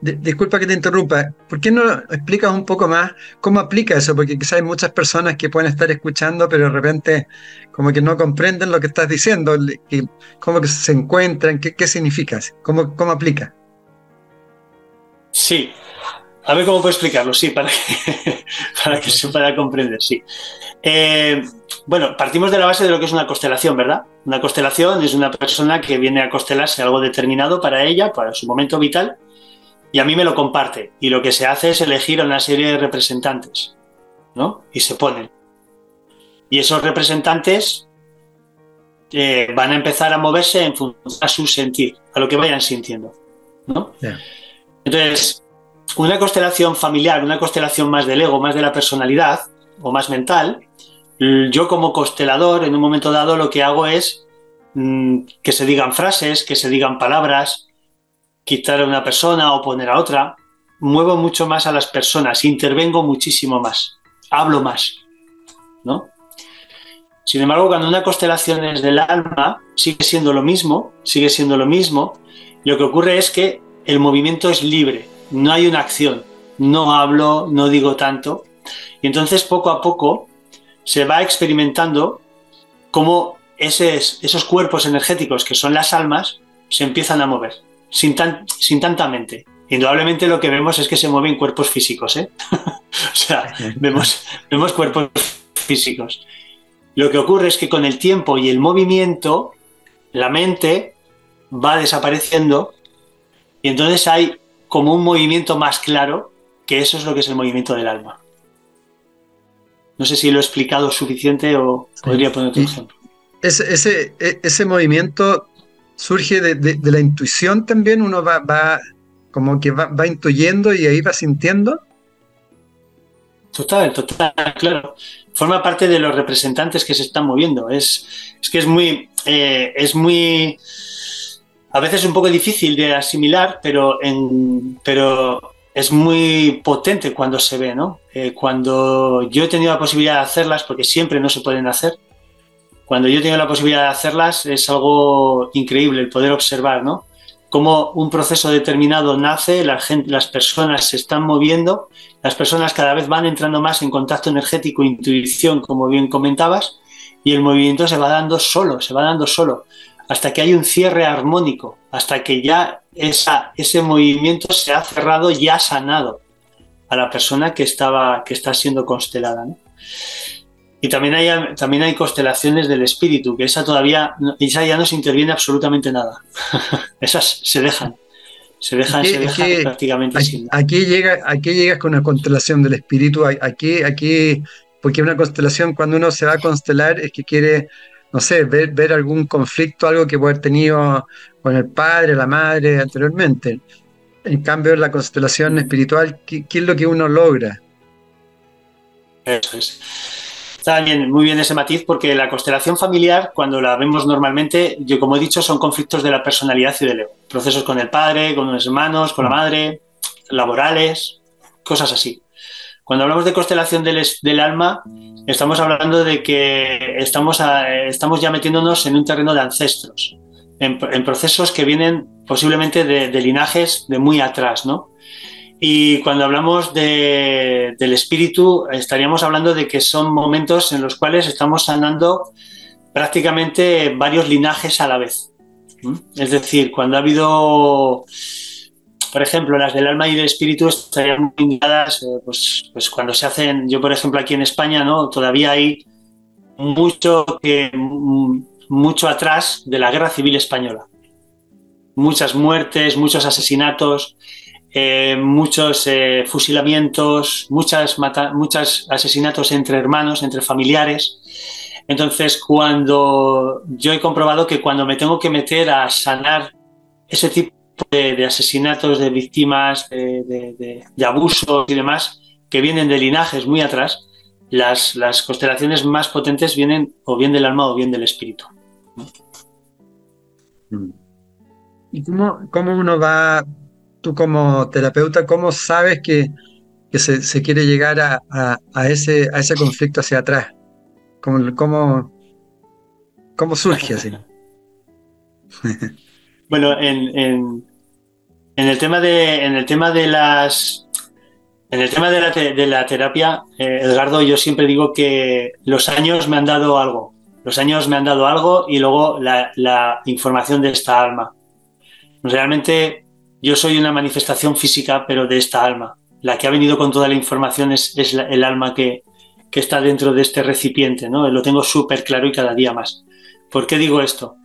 disculpa que te interrumpa. ¿Por qué no explicas un poco más cómo aplica eso? Porque quizás hay muchas personas que pueden estar escuchando, pero de repente como que no comprenden lo que estás diciendo. ¿Cómo que se encuentran? ¿Qué, qué significa? ¿Cómo, ¿Cómo aplica? Sí, a ver cómo puedo explicarlo, sí, para que, para que se pueda comprender, sí. Eh, bueno, partimos de la base de lo que es una constelación, ¿verdad? Una constelación es una persona que viene a constelarse algo determinado para ella, para su momento vital, y a mí me lo comparte. Y lo que se hace es elegir a una serie de representantes, ¿no? Y se ponen. Y esos representantes eh, van a empezar a moverse en función a su sentir, a lo que vayan sintiendo, ¿no? Entonces, una constelación familiar, una constelación más del ego, más de la personalidad o más mental, yo como constelador en un momento dado lo que hago es mm, que se digan frases, que se digan palabras, quitar a una persona o poner a otra, muevo mucho más a las personas, intervengo muchísimo más, hablo más, ¿no? Sin embargo, cuando una constelación es del alma, sigue siendo lo mismo, sigue siendo lo mismo, lo que ocurre es que el movimiento es libre, no hay una acción, no hablo, no digo tanto. Y entonces poco a poco se va experimentando cómo esos cuerpos energéticos que son las almas se empiezan a mover sin, sin tanta mente. Indudablemente lo que vemos es que se mueven cuerpos físicos, ¿eh? o sea, vemos, vemos cuerpos físicos. Lo que ocurre es que con el tiempo y el movimiento, la mente va desapareciendo y entonces hay como un movimiento más claro, que eso es lo que es el movimiento del alma. No sé si lo he explicado suficiente o podría poner otro ejemplo. Ese, e, ese, movimiento surge de, la intuición también, uno va, va como que va, va, intuyendo y ahí va sintiendo. Total, total, claro. Forma parte de los representantes que se están moviendo. Es, es que es muy, eh, es muy, a veces un poco difícil de asimilar, pero, en, pero es muy potente cuando se ve, ¿no? Eh, cuando yo he tenido la posibilidad de hacerlas, porque siempre no se pueden hacer, cuando yo he tenido la posibilidad de hacerlas es algo increíble el poder observar, ¿no? Cómo un proceso determinado nace, la gente, las personas se están moviendo, las personas cada vez van entrando más en contacto energético, intuición, como bien comentabas, y el movimiento se va dando solo, se va dando solo hasta que hay un cierre armónico, hasta que ya esa, ese movimiento se ha cerrado y ha sanado a la persona que, estaba, que está siendo constelada. Y también hay, también hay constelaciones del espíritu, que esa todavía, esa ya no se interviene absolutamente nada. Esas se dejan. Se dejan, se dejan prácticamente aquí, Aquí, llega, aquí llegas con una constelación del espíritu. Aquí, aquí, porque una constelación, cuando uno se va a constelar, es que quiere no sé, ver, algún conflicto, algo que puede haber tenido con el padre, la madre anteriormente. En cambio, en la constelación espiritual, ¿qué, es lo que uno logra? Eso es. Está bien, muy bien ese matiz, porque la constelación familiar, cuando la vemos normalmente, yo como he dicho, son conflictos de la personalidad y del ego. Procesos con el padre, con los hermanos, con la madre, laborales, cosas así. Cuando hablamos de constelación del, alma, estamos hablando de que estamos, estamos ya metiéndonos en un terreno de ancestros, en, procesos que vienen posiblemente de, linajes de muy atrás, ¿no? Y cuando hablamos de, del espíritu, estaríamos hablando de que son momentos en los cuales estamos sanando prácticamente varios linajes a la vez. Es decir, cuando ha habido por ejemplo, las del alma y del espíritu estarían muy indicadas, eh, pues, pues, cuando se hacen, yo por ejemplo aquí en España, ¿no? Todavía hay mucho, que, mucho atrás de la guerra civil española. Muchas muertes, muchos asesinatos, eh, muchos eh, fusilamientos, muchas, muchos asesinatos entre hermanos, entre familiares. Entonces, cuando yo he comprobado que cuando me tengo que meter a sanar ese tipo de, asesinatos, de víctimas, de, abusos y demás, que vienen de linajes muy atrás, las, las, constelaciones más potentes vienen o bien del alma o bien del espíritu. ¿Y cómo, cómo uno va, tú como terapeuta, cómo sabes que, que se, quiere llegar a, a, ese, a ese conflicto hacia atrás? ¿Cómo, cómo, cómo surge así? bueno, en, en el tema de, en el tema de las. En el tema de la, terapia, eh, Edgardo, yo siempre digo que los años me han dado algo. Los años me han dado algo y luego la, información de esta alma. Realmente yo soy una manifestación física, pero de esta alma. La que ha venido con toda la información es, es el alma que, que, está dentro de este recipiente, ¿no? Lo tengo súper claro y cada día más. ¿Por qué digo esto?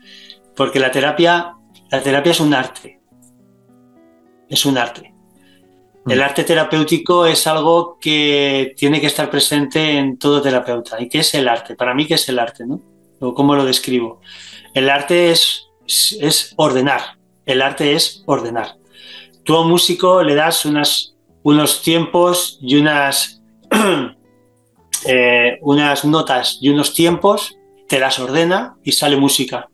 Porque la terapia, la terapia es un arte es un arte. Mm. El arte terapéutico es algo que tiene que estar presente en todo terapeuta. ¿Y qué es el arte? Para mí, ¿qué es el arte? ¿no? ¿O ¿Cómo lo describo? El arte es, es ordenar. El arte es ordenar. Tú a un músico le das unas, unos tiempos y unas, eh, unas notas y unos tiempos, te las ordena y sale música.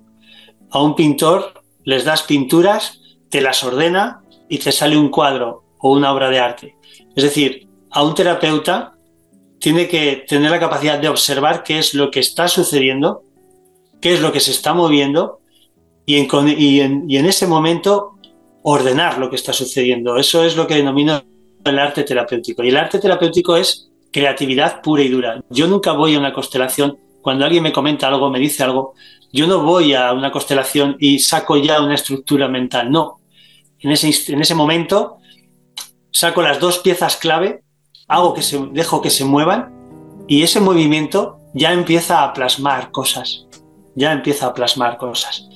A un pintor les das pinturas, te las ordena y te sale un cuadro o una obra de arte. Es decir, a un terapeuta tiene que tener la capacidad de observar qué es lo que está sucediendo, qué es lo que se está moviendo y en, y en, ese momento ordenar lo que está sucediendo. Eso es lo que denomino el arte terapéutico. Y el arte terapéutico es creatividad pura y dura. Yo nunca voy a una constelación, cuando alguien me comenta algo, me dice algo, yo no voy a una constelación y saco ya una estructura mental. No, en ese, en ese momento saco las dos piezas clave, hago que se, dejo que se muevan y ese movimiento ya empieza a plasmar cosas, ya empieza a plasmar cosas.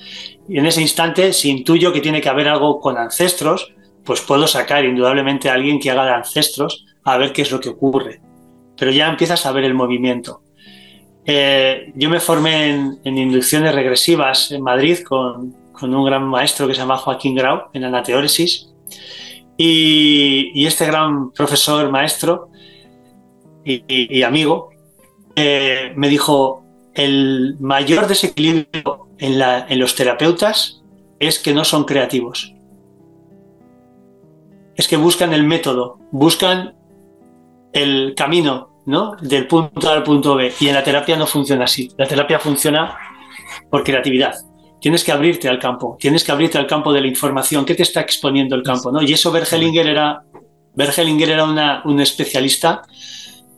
Y en ese instante, si intuyo que tiene que haber algo con ancestros, pues puedo sacar indudablemente a alguien que haga de ancestros a ver qué es lo que ocurre. Pero ya empiezas a ver el movimiento. Eh, yo me formé en, inducciones regresivas en Madrid con, un gran maestro que se llama Joaquín Grau en anateóresis. Y, este gran profesor, maestro y, amigo, eh, me dijo, el mayor desequilibrio en, en los terapeutas es que no son creativos. Es que buscan el método, buscan el camino ¿no? Del punto A al punto B. Y en la terapia no funciona así. La terapia funciona por creatividad. Tienes que abrirte al campo, tienes que abrirte al campo de la información. ¿Qué te está exponiendo el campo? ¿no? Y eso Bergelinger era, Bergelinger era un especialista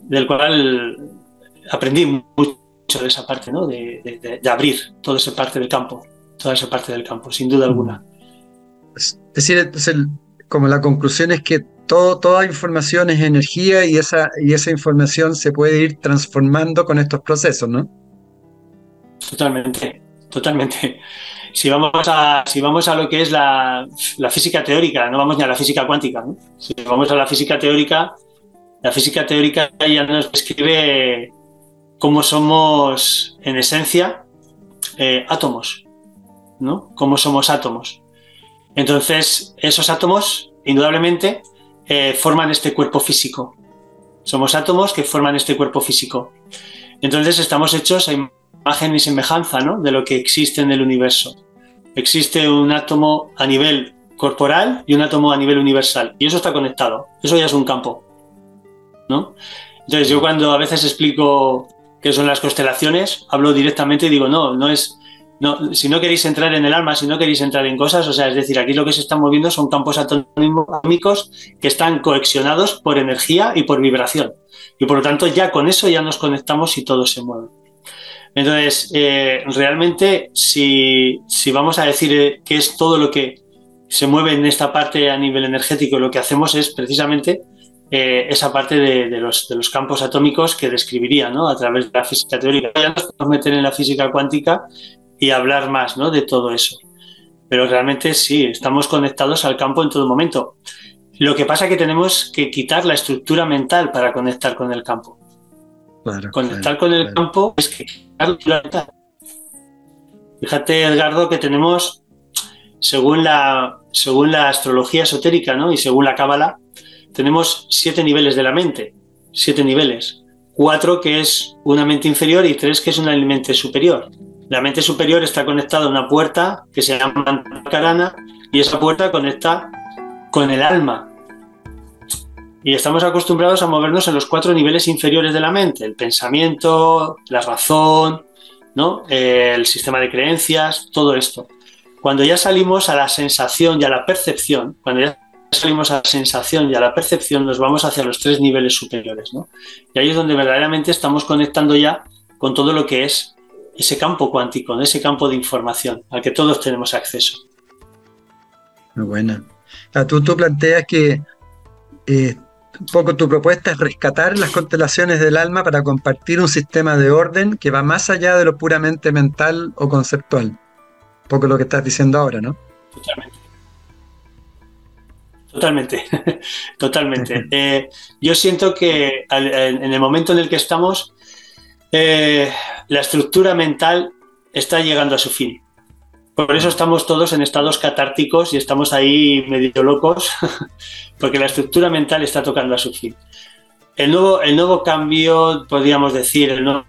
del cual aprendí mucho de esa parte, ¿no? de, abrir toda esa parte del campo, toda esa parte del campo, sin duda alguna. Es decir, como la conclusión es que toda información es energía y esa, y esa información se puede ir transformando con estos procesos, ¿no? Totalmente, totalmente. Si vamos a, si vamos a lo que es la, física teórica, no vamos ni a la física cuántica, ¿no? si vamos a la física teórica, la física teórica ya nos describe cómo somos en esencia eh, átomos, ¿no? Cómo somos átomos. Entonces, esos átomos, indudablemente, eh, forman este cuerpo físico. Somos átomos que forman este cuerpo físico. Entonces estamos hechos a imagen y semejanza ¿no? de lo que existe en el universo. Existe un átomo a nivel corporal y un átomo a nivel universal. Y eso está conectado. Eso ya es un campo. ¿no? Entonces yo cuando a veces explico qué son las constelaciones, hablo directamente y digo, no, no es no, si no queréis entrar en el alma, si no queréis entrar en cosas, o sea, es decir, aquí lo que se están moviendo son campos atómicos que están coexionados por energía y por vibración. Y por lo tanto, ya con eso ya nos conectamos y todo se mueve. Entonces, eh, realmente, si, vamos a decir eh, qué es todo lo que se mueve en esta parte a nivel energético, lo que hacemos es precisamente eh, esa parte de, los, de, los, campos atómicos que describiría ¿no? a través de la física teórica. Ya nos podemos meter en la física cuántica y hablar más ¿no? de todo eso. Pero realmente sí, estamos conectados al campo en todo momento. Lo que pasa es que tenemos que quitar la estructura mental para conectar con el campo. conectar con el campo es que Fíjate, Edgardo, que tenemos, según la, según la astrología esotérica ¿no? y según la cábala, tenemos siete niveles de la mente. Siete niveles. Cuatro que es una mente inferior y tres que es una mente superior. La mente superior está conectada a una puerta que se llama carana y esa puerta conecta con el alma. Y estamos acostumbrados a movernos en los cuatro niveles inferiores de la mente, el pensamiento, la razón, ¿no? el sistema de creencias, todo esto. Cuando ya salimos a la sensación y a la percepción, cuando ya salimos a la sensación y a la percepción, nos vamos hacia los tres niveles superiores. Y ahí es donde verdaderamente estamos conectando ya con todo lo que es ese campo cuántico, ese campo de información al que todos tenemos acceso. Muy buena. Tú, tú planteas que eh, un poco tu propuesta es rescatar las constelaciones del alma para compartir un sistema de orden que va más allá de lo puramente mental o conceptual. Un poco lo que estás diciendo ahora, ¿no? Totalmente. Totalmente, totalmente. Eh, yo siento que en el momento en el que estamos, eh, la estructura mental está llegando a su fin. Por eso estamos todos en estados catárticos y estamos ahí medio locos, porque la estructura mental está tocando a su fin. El nuevo, el nuevo cambio, podríamos decir, el nuevo,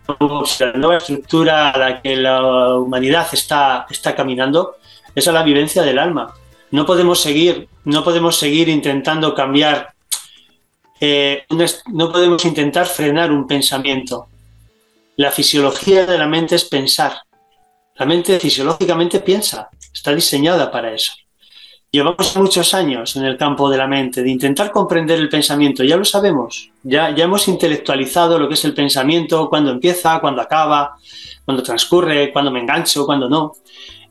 la nueva estructura a la que la humanidad está, está caminando, es a la vivencia del alma. No podemos seguir, no podemos seguir intentando cambiar, eh, no podemos intentar frenar un pensamiento. La fisiología de la mente es pensar. La mente fisiológicamente piensa, está diseñada para eso. Llevamos muchos años en el campo de la mente, de intentar comprender el pensamiento, ya lo sabemos, ya, ya hemos intelectualizado lo que es el pensamiento, cuándo empieza, cuándo acaba, cuándo transcurre, cuándo me engancho, cuándo no,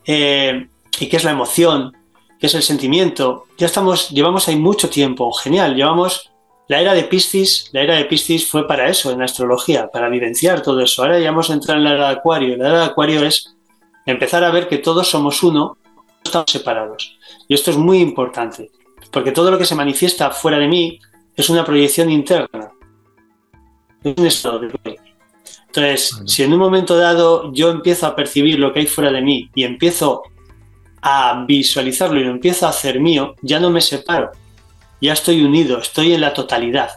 eh, y qué es la emoción, qué es el sentimiento. Ya estamos, llevamos ahí mucho tiempo, genial, llevamos la era de Piscis, la era de Piscis fue para eso, en astrología, para vivenciar todo eso. Ahora ya hemos entrado en la era de Acuario. La era de Acuario es empezar a ver que todos somos uno, no estamos separados. Y esto es muy importante, porque todo lo que se manifiesta fuera de mí es una proyección interna. Es un estado de entonces, si en un momento dado yo empiezo a percibir lo que hay fuera de mí y empiezo a visualizarlo y lo empiezo a hacer mío, ya no me separo, ya estoy unido, estoy en la totalidad.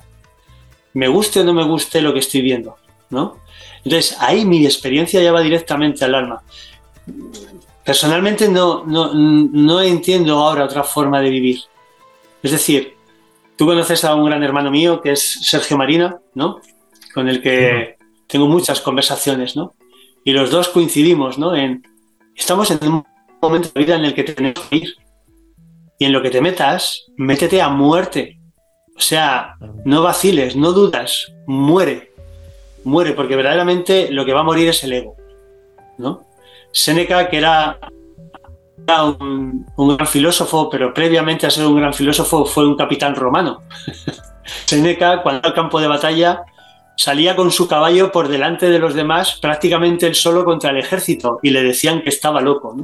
Me guste o no me guste lo que estoy viendo, ¿no? Entonces, ahí mi experiencia ya va directamente al alma. Personalmente no, no, no entiendo ahora otra forma de vivir. Es decir, tú conoces a un gran hermano mío que es Sergio Marina, ¿no? Con el que tengo muchas conversaciones, ¿no? Y los dos coincidimos, ¿no? En, estamos en un momento de vida en el que tenemos que ir. Y en lo que te metas, métete a muerte. O sea, no vaciles, no dudas, muere. Muere, porque verdaderamente lo que va a morir es el ego, ¿no? Séneca, que era un, un, gran filósofo, pero previamente a ser un gran filósofo fue un capitán romano. Séneca, cuando al campo de batalla, salía con su caballo por delante de los demás, prácticamente él solo contra el ejército, y le decían que estaba loco.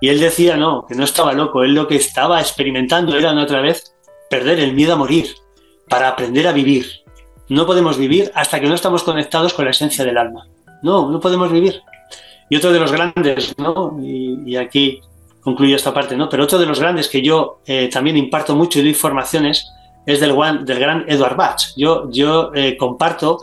Y él decía no, que no estaba loco, él lo que estaba experimentando era otra vez perder el miedo a morir, para aprender a vivir. No podemos vivir hasta que no estamos conectados con la esencia del alma. No, no podemos vivir. Y otro de los grandes, ¿no? Y, aquí concluyo esta parte, ¿no? Pero otro de los grandes que yo eh, también imparto mucho y doy formaciones es del, del gran Edward Bach. Yo, yo eh, comparto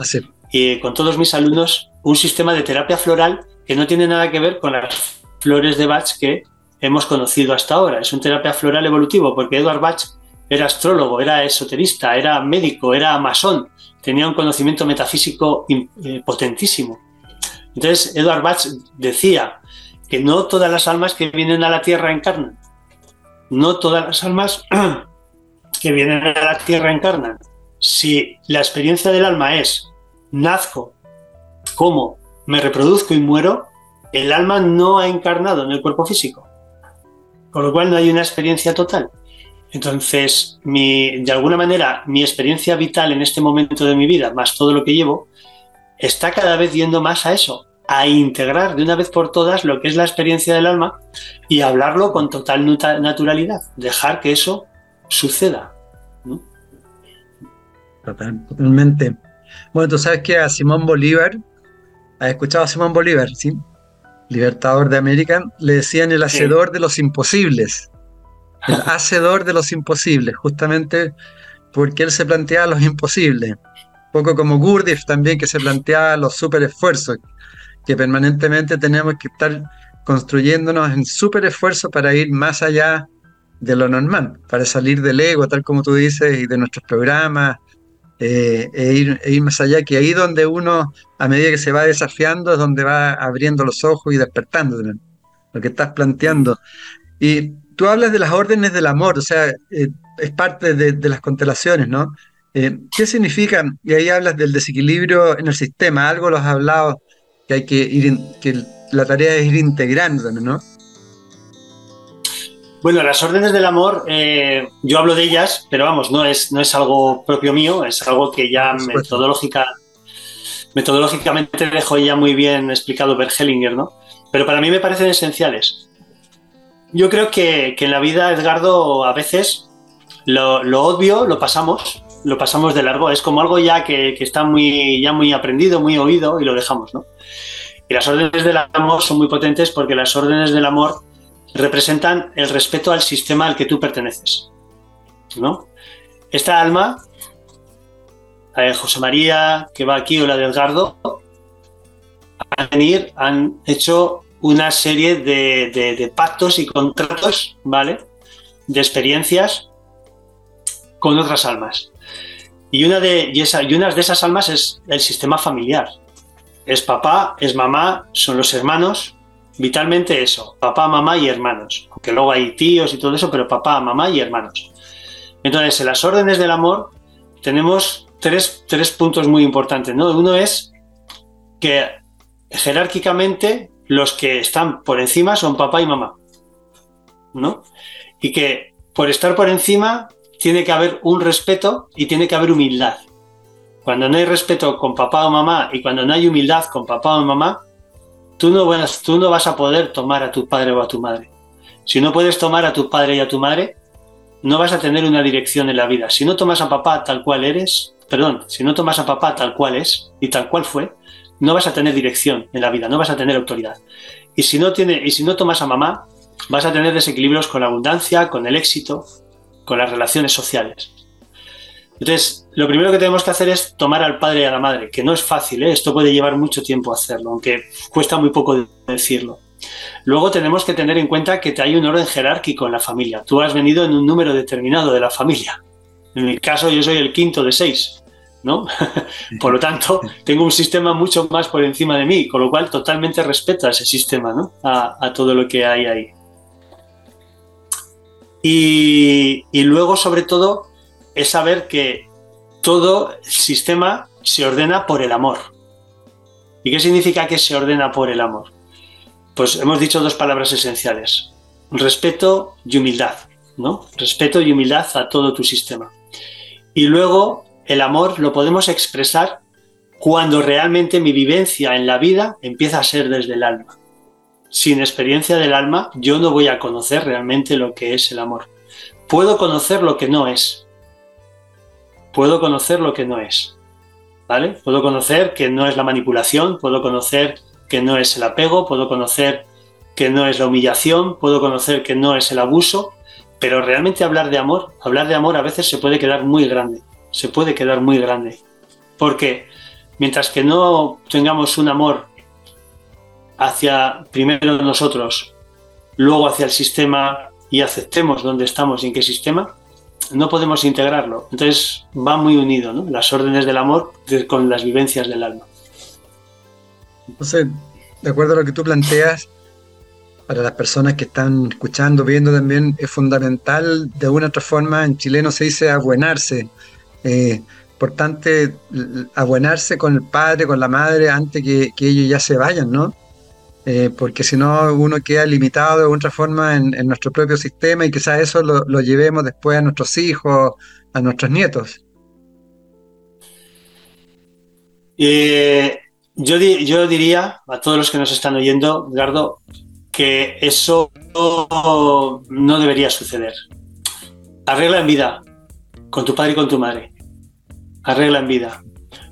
eh, con todos mis alumnos un sistema de terapia floral que no tiene nada que ver con las flores de Bach que hemos conocido hasta ahora. Es un terapia floral evolutivo porque Edward Bach era astrólogo, era esoterista, era médico, era masón, tenía un conocimiento metafísico potentísimo. Entonces, Edward Bach decía que no todas las almas que vienen a la Tierra encarnan. No todas las almas que vienen a la tierra encarnan, si la experiencia del alma es nazco, como, me reproduzco y muero, el alma no ha encarnado en el cuerpo físico. Con lo cual no hay una experiencia total. Entonces, de alguna manera, mi experiencia vital en este momento de mi vida, más todo lo que llevo, está cada vez yendo más a eso, a integrar de una vez por todas lo que es la experiencia del alma y hablarlo con total naturalidad, dejar que eso suceda. totalmente. Bueno, tú sabes que a Simón Bolívar, ¿has escuchado a Simón Bolívar? ¿sí? Libertador de América, le decían el hacedor de los imposibles. El hacedor de los imposibles, justamente porque él se planteaba los imposibles. Poco como Gurdjieff también, que se planteaba los super esfuerzos, que permanentemente tenemos que estar construyéndonos en super esfuerzo para ir más allá de lo normal, para salir del ego, tal como tú dices, y de nuestros programas, eh, e, ir, e, ir, más allá, que ahí donde uno, a medida que se va desafiando, es donde va abriendo los ojos y despertando lo que estás planteando. Y tú hablas de las órdenes del amor, o sea, eh, es parte de, las constelaciones, ¿no? Eh, ¿Qué significan? Y ahí hablas del desequilibrio en el sistema, algo lo has hablado, que hay que ir, que la tarea es ir integrando, ¿no? Bueno, las órdenes del amor, eh, yo hablo de ellas, pero vamos, no es, no es algo propio mío, es algo que ya metodológica, metodológicamente dejo ya muy bien explicado Bergelinger, ¿no? Pero para mí me parecen esenciales. Yo creo que, en la vida, Edgardo, a veces lo, obvio lo pasamos, lo pasamos de largo. Es como algo ya que, que, está muy, ya muy aprendido, muy oído y lo dejamos, ¿no? Y las órdenes del amor son muy potentes porque las órdenes del amor representan el respeto al sistema al que tú perteneces. ¿no? Esta alma, la de José María, que va aquí, o la de Edgardo, han, venir, han hecho una serie de, pactos y contratos, ¿vale? De experiencias con otras almas. Y una, de, y, esa, y una de esas almas es el sistema familiar. Es papá, es mamá, son los hermanos, vitalmente eso, papá, mamá y hermanos. Aunque luego hay tíos y todo eso, pero papá, mamá y hermanos. Entonces, en las órdenes del amor tenemos tres, puntos muy importantes. ¿no? Uno es que jerárquicamente los que están por encima son papá y mamá. ¿no? Y que por estar por encima tiene que haber un respeto y tiene que haber humildad. Cuando no hay respeto con papá o mamá y cuando no hay humildad con papá o mamá, tú no, vas, a poder tomar a tu padre o a tu madre. Si no puedes tomar a tu padre y a tu madre, no vas a tener una dirección en la vida. Si no tomas a papá tal cual eres, perdón, si no tomas a papá tal cual es y tal cual fue, no vas a tener dirección en la vida, no vas a tener autoridad. Y si no, y si no tomas a mamá, vas a tener desequilibrios con la abundancia, con el éxito, con las relaciones sociales. Entonces, lo primero que tenemos que hacer es tomar al padre y a la madre, que no es fácil, ¿eh? esto puede llevar mucho tiempo hacerlo, aunque cuesta muy poco decirlo. Luego tenemos que tener en cuenta que hay un orden jerárquico en la familia. Tú has venido en un número determinado de la familia. En mi caso, yo soy el quinto de seis, ¿no? por lo tanto, tengo un sistema mucho más por encima de mí, con lo cual totalmente respeto a ese sistema, ¿no? A, todo lo que hay ahí. Y, luego, sobre todo, es saber que todo sistema se ordena por el amor. ¿Y qué significa que se ordena por el amor? Pues hemos dicho dos palabras esenciales. Respeto y humildad, ¿no? Respeto y humildad a todo tu sistema. Y luego el amor lo podemos expresar cuando realmente mi vivencia en la vida empieza a ser desde el alma. Sin experiencia del alma, yo no voy a conocer realmente lo que es el amor. Puedo conocer lo que no es, puedo conocer lo que no es. ¿Vale? Puedo conocer que no es la manipulación, puedo conocer que no es el apego, puedo conocer que no es la humillación, puedo conocer que no es el abuso, pero realmente hablar de amor, hablar de amor a veces se puede quedar muy grande, se puede quedar muy grande. Porque mientras que no tengamos un amor hacia primero nosotros, luego hacia el sistema y aceptemos dónde estamos y en qué sistema, no podemos integrarlo. Entonces va muy unido, ¿no? Las órdenes del amor con las vivencias del alma. Entonces, de acuerdo a lo que tú planteas, para las personas que están escuchando, viendo también, es fundamental, de una u otra forma, en chileno se dice abuenarse. Eh, importante abuenarse con el padre, con la madre, antes que, que ellos ya se vayan, ¿no? Eh, porque si no uno queda limitado de otra forma en, nuestro propio sistema y quizás eso lo, llevemos después a nuestros hijos, a nuestros nietos. Eh, yo, yo diría a todos los que nos están oyendo, Edgardo, que eso no debería suceder. Arregla en vida con tu padre y con tu madre. Arregla en vida.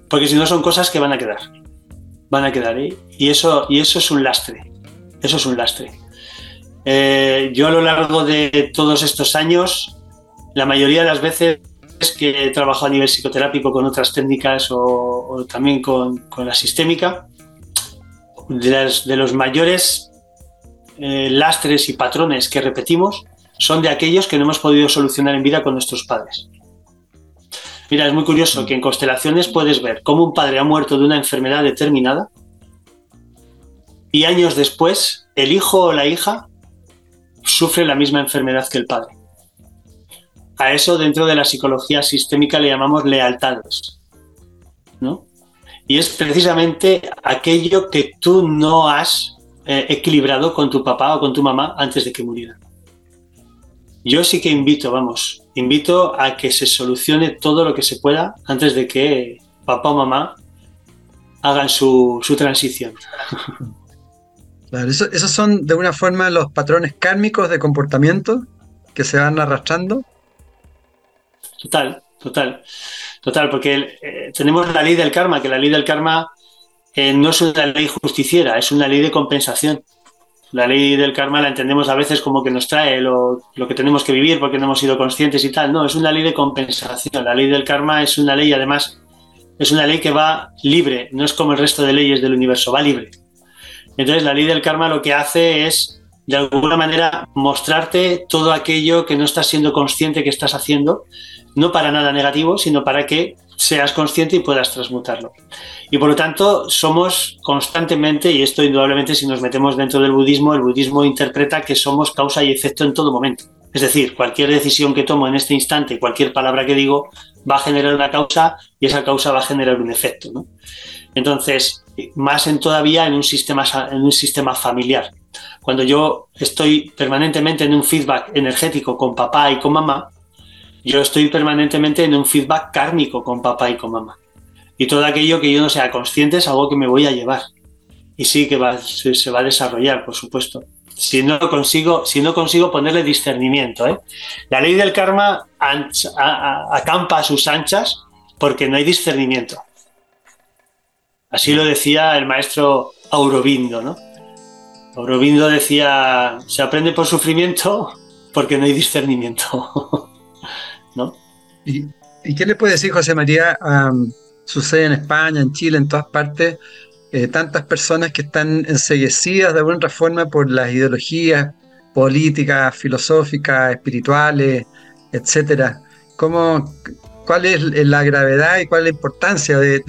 Porque si no son cosas que van a quedar van a quedar ahí. Y eso, y eso es un lastre. Eso es un lastre. Eh, yo a lo largo de todos estos años, la mayoría de las veces que he trabajado a nivel psicoterápico con otras técnicas o, también con, la sistémica, de, los mayores eh, lastres y patrones que repetimos son de aquellos que no hemos podido solucionar en vida con nuestros padres. Mira, es muy curioso que en constelaciones puedes ver cómo un padre ha muerto de una enfermedad determinada y años después el hijo o la hija sufre la misma enfermedad que el padre. A eso dentro de la psicología sistémica le llamamos lealtades. ¿no? Y es precisamente aquello que tú no has eh, equilibrado con tu papá o con tu mamá antes de que murieran. Yo sí que invito, vamos, invito a que se solucione todo lo que se pueda antes de que papá o mamá hagan su, transición. esos son de una forma los patrones kármicos de comportamiento que se van arrastrando. Total, total, total, porque eh, tenemos la ley del karma, que la ley del karma eh, no es una ley justiciera, es una ley de compensación. La ley del karma la entendemos a veces como que nos trae lo, que tenemos que vivir porque no hemos sido conscientes y tal. No, es una ley de compensación. La ley del karma es una ley, además, es una ley que va libre, no es como el resto de leyes del universo, va libre. Entonces, la ley del karma lo que hace es, de alguna manera, mostrarte todo aquello que no estás siendo consciente que estás haciendo, no para nada negativo, sino para que seas consciente y puedas transmutarlo. Y por lo tanto, somos constantemente, y esto indudablemente si nos metemos dentro del budismo, el budismo interpreta que somos causa y efecto en todo momento. Es decir, cualquier decisión que tomo en este instante, cualquier palabra que digo, va a generar una causa y esa causa va a generar un efecto. Entonces, más en todavía en un, sistema, en un sistema familiar. Cuando yo estoy permanentemente en un feedback energético con papá y con mamá, yo estoy permanentemente en un feedback kármico con papá y con mamá. Y todo aquello que yo no sea consciente es algo que me voy a llevar. Y sí que se, va a desarrollar, por supuesto. Si no consigo, si no consigo ponerle discernimiento. ¿eh? La ley del karma acampa a sus anchas porque no hay discernimiento. Así lo decía el maestro Aurobindo, ¿no? Aurobindo decía, se aprende por sufrimiento porque no hay discernimiento, ¿no? ¿Y, qué le puede decir José María? sucede en España, en Chile, en todas partes, eh, tantas personas que están enseguecidas de alguna forma por las ideologías políticas, filosóficas, espirituales, etcétera. ¿Cómo, ¿Cuál es la gravedad y cuál es la importancia de,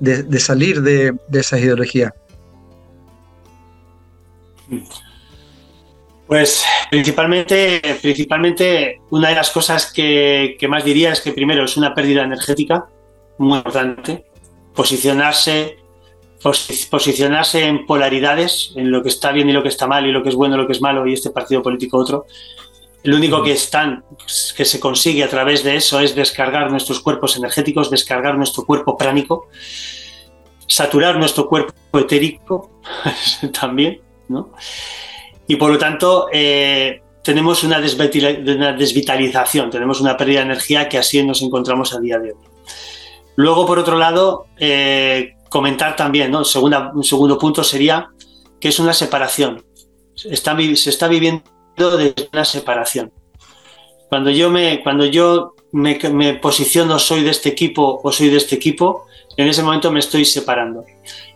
de, salir de, esas ideologías? Pues principalmente, principalmente una de las cosas que, más diría es que primero es una pérdida energética muy importante, posicionarse, posicionarse en polaridades, en lo que está bien y lo que está mal, y lo que es bueno y lo que es malo, y este partido político otro. Lo único que, están, que se consigue a través de eso es descargar nuestros cuerpos energéticos, descargar nuestro cuerpo pránico, saturar nuestro cuerpo etérico también, ¿no? Y por lo tanto, eh, tenemos una, desvitalización, tenemos una pérdida de energía que así nos encontramos a día de hoy. Luego, por otro lado, eh, comentar también, ¿no? un segundo punto sería que es una separación. Está, se está viviendo de una separación. Cuando yo me, cuando yo me, posiciono, soy de este equipo o soy de este equipo, en ese momento me estoy separando.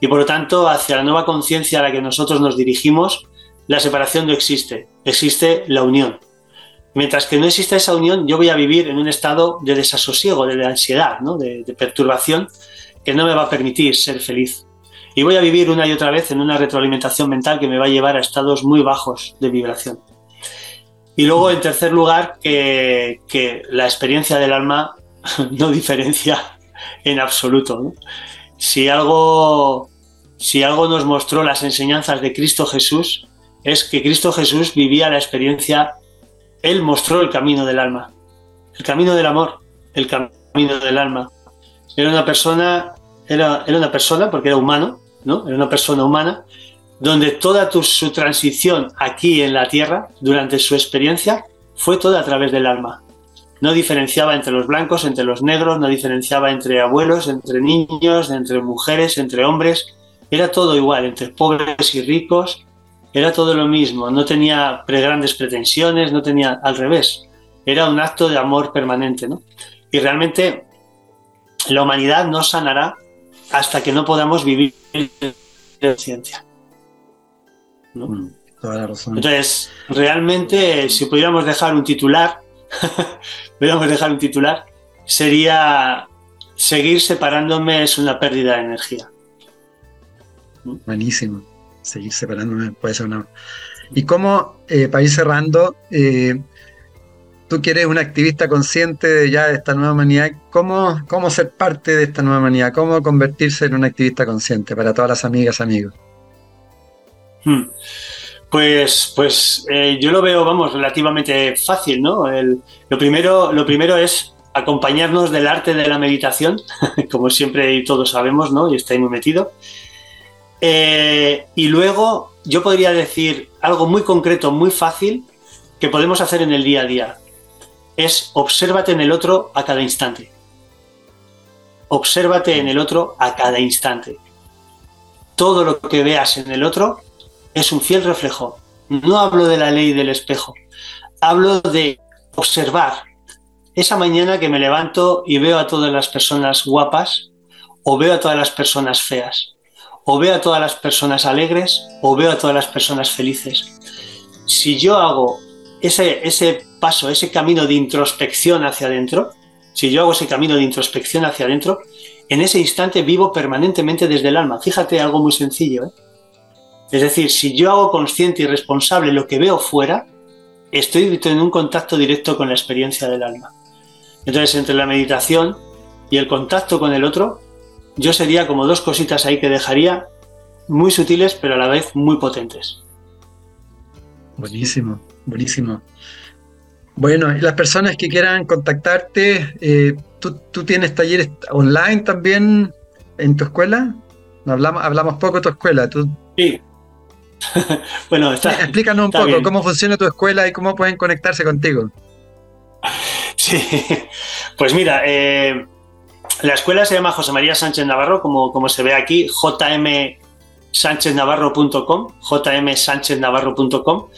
Y por lo tanto, hacia la nueva conciencia a la que nosotros nos dirigimos, la separación no existe, existe la unión. Mientras que no exista esa unión, yo voy a vivir en un estado de desasosiego, de, ansiedad, ¿no? de, de perturbación, que no me va a permitir ser feliz. Y voy a vivir una y otra vez en una retroalimentación mental que me va a llevar a estados muy bajos de vibración. Y luego, en tercer lugar, que, la experiencia del alma no diferencia en absoluto. Si, algo, si algo nos mostró las enseñanzas de Cristo Jesús, es que Cristo Jesús vivía la experiencia, Él mostró el camino del alma, el camino del amor, el camino del alma. Era una persona, era, era una persona porque era humano, ¿no? Era una persona humana donde toda su transición aquí en la Tierra, durante su experiencia, fue toda a través del alma. No diferenciaba entre los blancos, entre los negros, no diferenciaba entre abuelos, entre niños, entre mujeres, entre hombres. Era todo igual, entre pobres y ricos, era todo lo mismo. No tenía pre grandes pretensiones, no tenía al revés. Era un acto de amor permanente. ¿no? Y realmente la humanidad no sanará hasta que no podamos vivir en ciencia. Mm, Entonces, realmente, si pudiéramos dejar un titular, pudiéramos dejar un titular, sería seguir separándome es una pérdida de energía. Buenísimo. Seguir separándome puede ser una. Y cómo, eh, para ir cerrando, eh, tú que eres un activista consciente de ya de esta nueva humanidad, ¿cómo, ¿cómo ser parte de esta nueva humanidad? ¿Cómo convertirse en un activista consciente para todas las amigas, amigos? Hmm. Pues, pues eh, yo lo veo, vamos, relativamente fácil, ¿no? lo, primero, lo primero es acompañarnos del arte de la meditación, como siempre y todos sabemos, ¿no? Y está ahí muy metido. Eh, y luego yo podría decir algo muy concreto, muy fácil, que podemos hacer en el día a día. Es obsérvate en el otro a cada instante. Obsérvate en el otro a cada instante. Todo lo que veas en el otro es un fiel reflejo. No hablo de la ley del espejo, hablo de observar. Esa mañana que me levanto y veo a todas las personas guapas, o veo a todas las personas feas, o veo a todas las personas alegres, o veo a todas las personas felices. Si yo hago ese, ese paso, ese camino de introspección hacia adentro, si yo hago ese camino de introspección hacia adentro, en ese instante vivo permanentemente desde el alma. Fíjate algo muy sencillo. ¿eh? Es decir, si yo hago consciente y responsable lo que veo fuera, estoy en un contacto directo con la experiencia del alma. Entonces, entre la meditación y el contacto con el otro, yo sería como dos cositas ahí que dejaría muy sutiles, pero a la vez muy potentes. Buenísimo, buenísimo. Bueno, y las personas que quieran contactarte, eh, ¿tú, tienes talleres online también en tu escuela? No hablamos, hablamos poco de tu escuela. ¿Tú... Sí. bueno, explícanos un poco cómo funciona tu escuela y cómo pueden conectarse contigo. Sí, pues mira, eh, la escuela se llama José María Sánchez Navarro, como, como se ve aquí, jmsancheznavarro.com, jmsancheznavarro.com.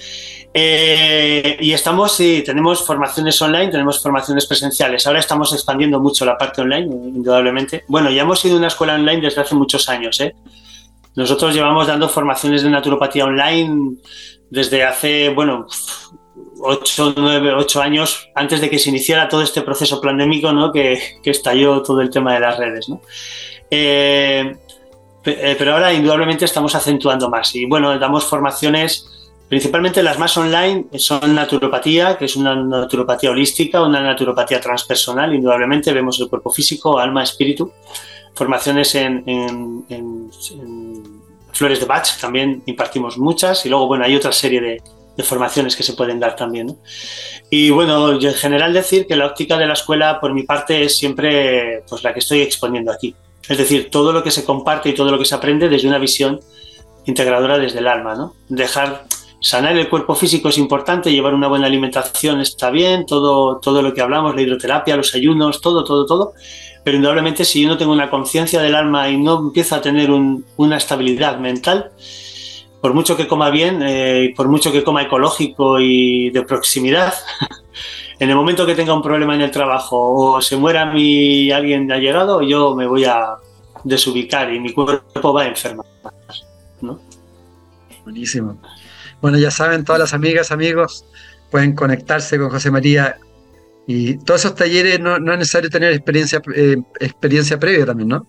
Eh, y estamos, sí, tenemos formaciones online, tenemos formaciones presenciales. Ahora estamos expandiendo mucho la parte online, indudablemente. Bueno, ya hemos sido una escuela online desde hace muchos años. ¿eh? Nosotros llevamos dando formaciones de naturopatía online desde hace, bueno, 8, 9, 8 años antes de que se iniciara todo este proceso pandémico ¿no? que, que estalló todo el tema de las redes. ¿no? Eh, eh, pero ahora indudablemente estamos acentuando más y bueno, damos formaciones, principalmente las más online son naturopatía, que es una naturopatía holística, una naturopatía transpersonal, indudablemente vemos el cuerpo físico, alma, espíritu, formaciones en, en, en flores de Bach, también impartimos muchas y luego bueno, hay otra serie de, de formaciones que se pueden dar también. Y bueno, yo en general decir que la óptica de la escuela, por mi parte, es siempre pues, la que estoy exponiendo aquí. Es decir, todo lo que se comparte y todo lo que se aprende desde una visión integradora desde el alma. ¿no? Dejar sanar el cuerpo físico es importante, llevar una buena alimentación está bien, todo, todo lo que hablamos, la hidroterapia, los ayunos, todo, todo, todo. Pero indudablemente si yo no tengo una conciencia del alma y no empiezo a tener una estabilidad mental, por mucho que coma bien, eh, por mucho que coma ecológico y de proximidad, en el momento que tenga un problema en el trabajo o se muera mi alguien allegado, yo me voy a desubicar y mi cuerpo va a enfermar. ¿no? Buenísimo. Bueno, ya saben, todas las amigas, amigos, pueden conectarse con José María y todos esos talleres no, no es necesario tener experiencia, eh, experiencia previa también, ¿no?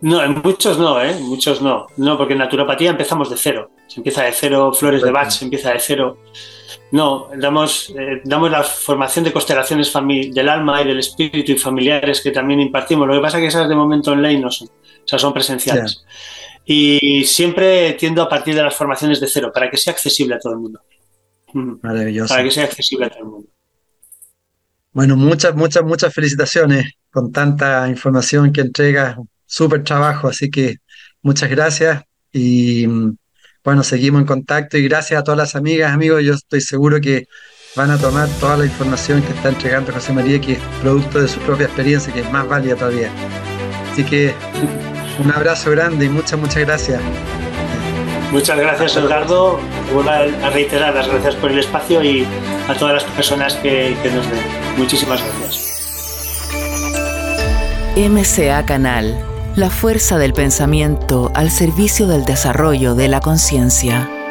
No, en muchos no, ¿eh? Muchos no. No, porque en naturopatía empezamos de cero. Se empieza de cero, flores de Bach se empieza de cero. No, damos, eh, damos la formación de constelaciones del alma y del espíritu y familiares que también impartimos. Lo que pasa es que esas de momento online no son, o sea, son presenciales. Y siempre tiendo a partir de las formaciones de cero, para que sea accesible a todo el mundo. Maravilloso. Para que sea accesible a todo el mundo. Bueno, muchas, muchas, muchas felicitaciones con tanta información que entregas súper trabajo, así que muchas gracias y bueno, seguimos en contacto y gracias a todas las amigas, amigos, yo estoy seguro que van a tomar toda la información que está entregando José María, que es producto de su propia experiencia, que es más válida todavía. Así que un abrazo grande y muchas, muchas gracias. Muchas gracias, Edgardo. Vuelvo a reiterar las gracias por el espacio y a todas las personas que, que nos ven. Muchísimas gracias. MCA Canal la fuerza del pensamiento al servicio del desarrollo de la conciencia.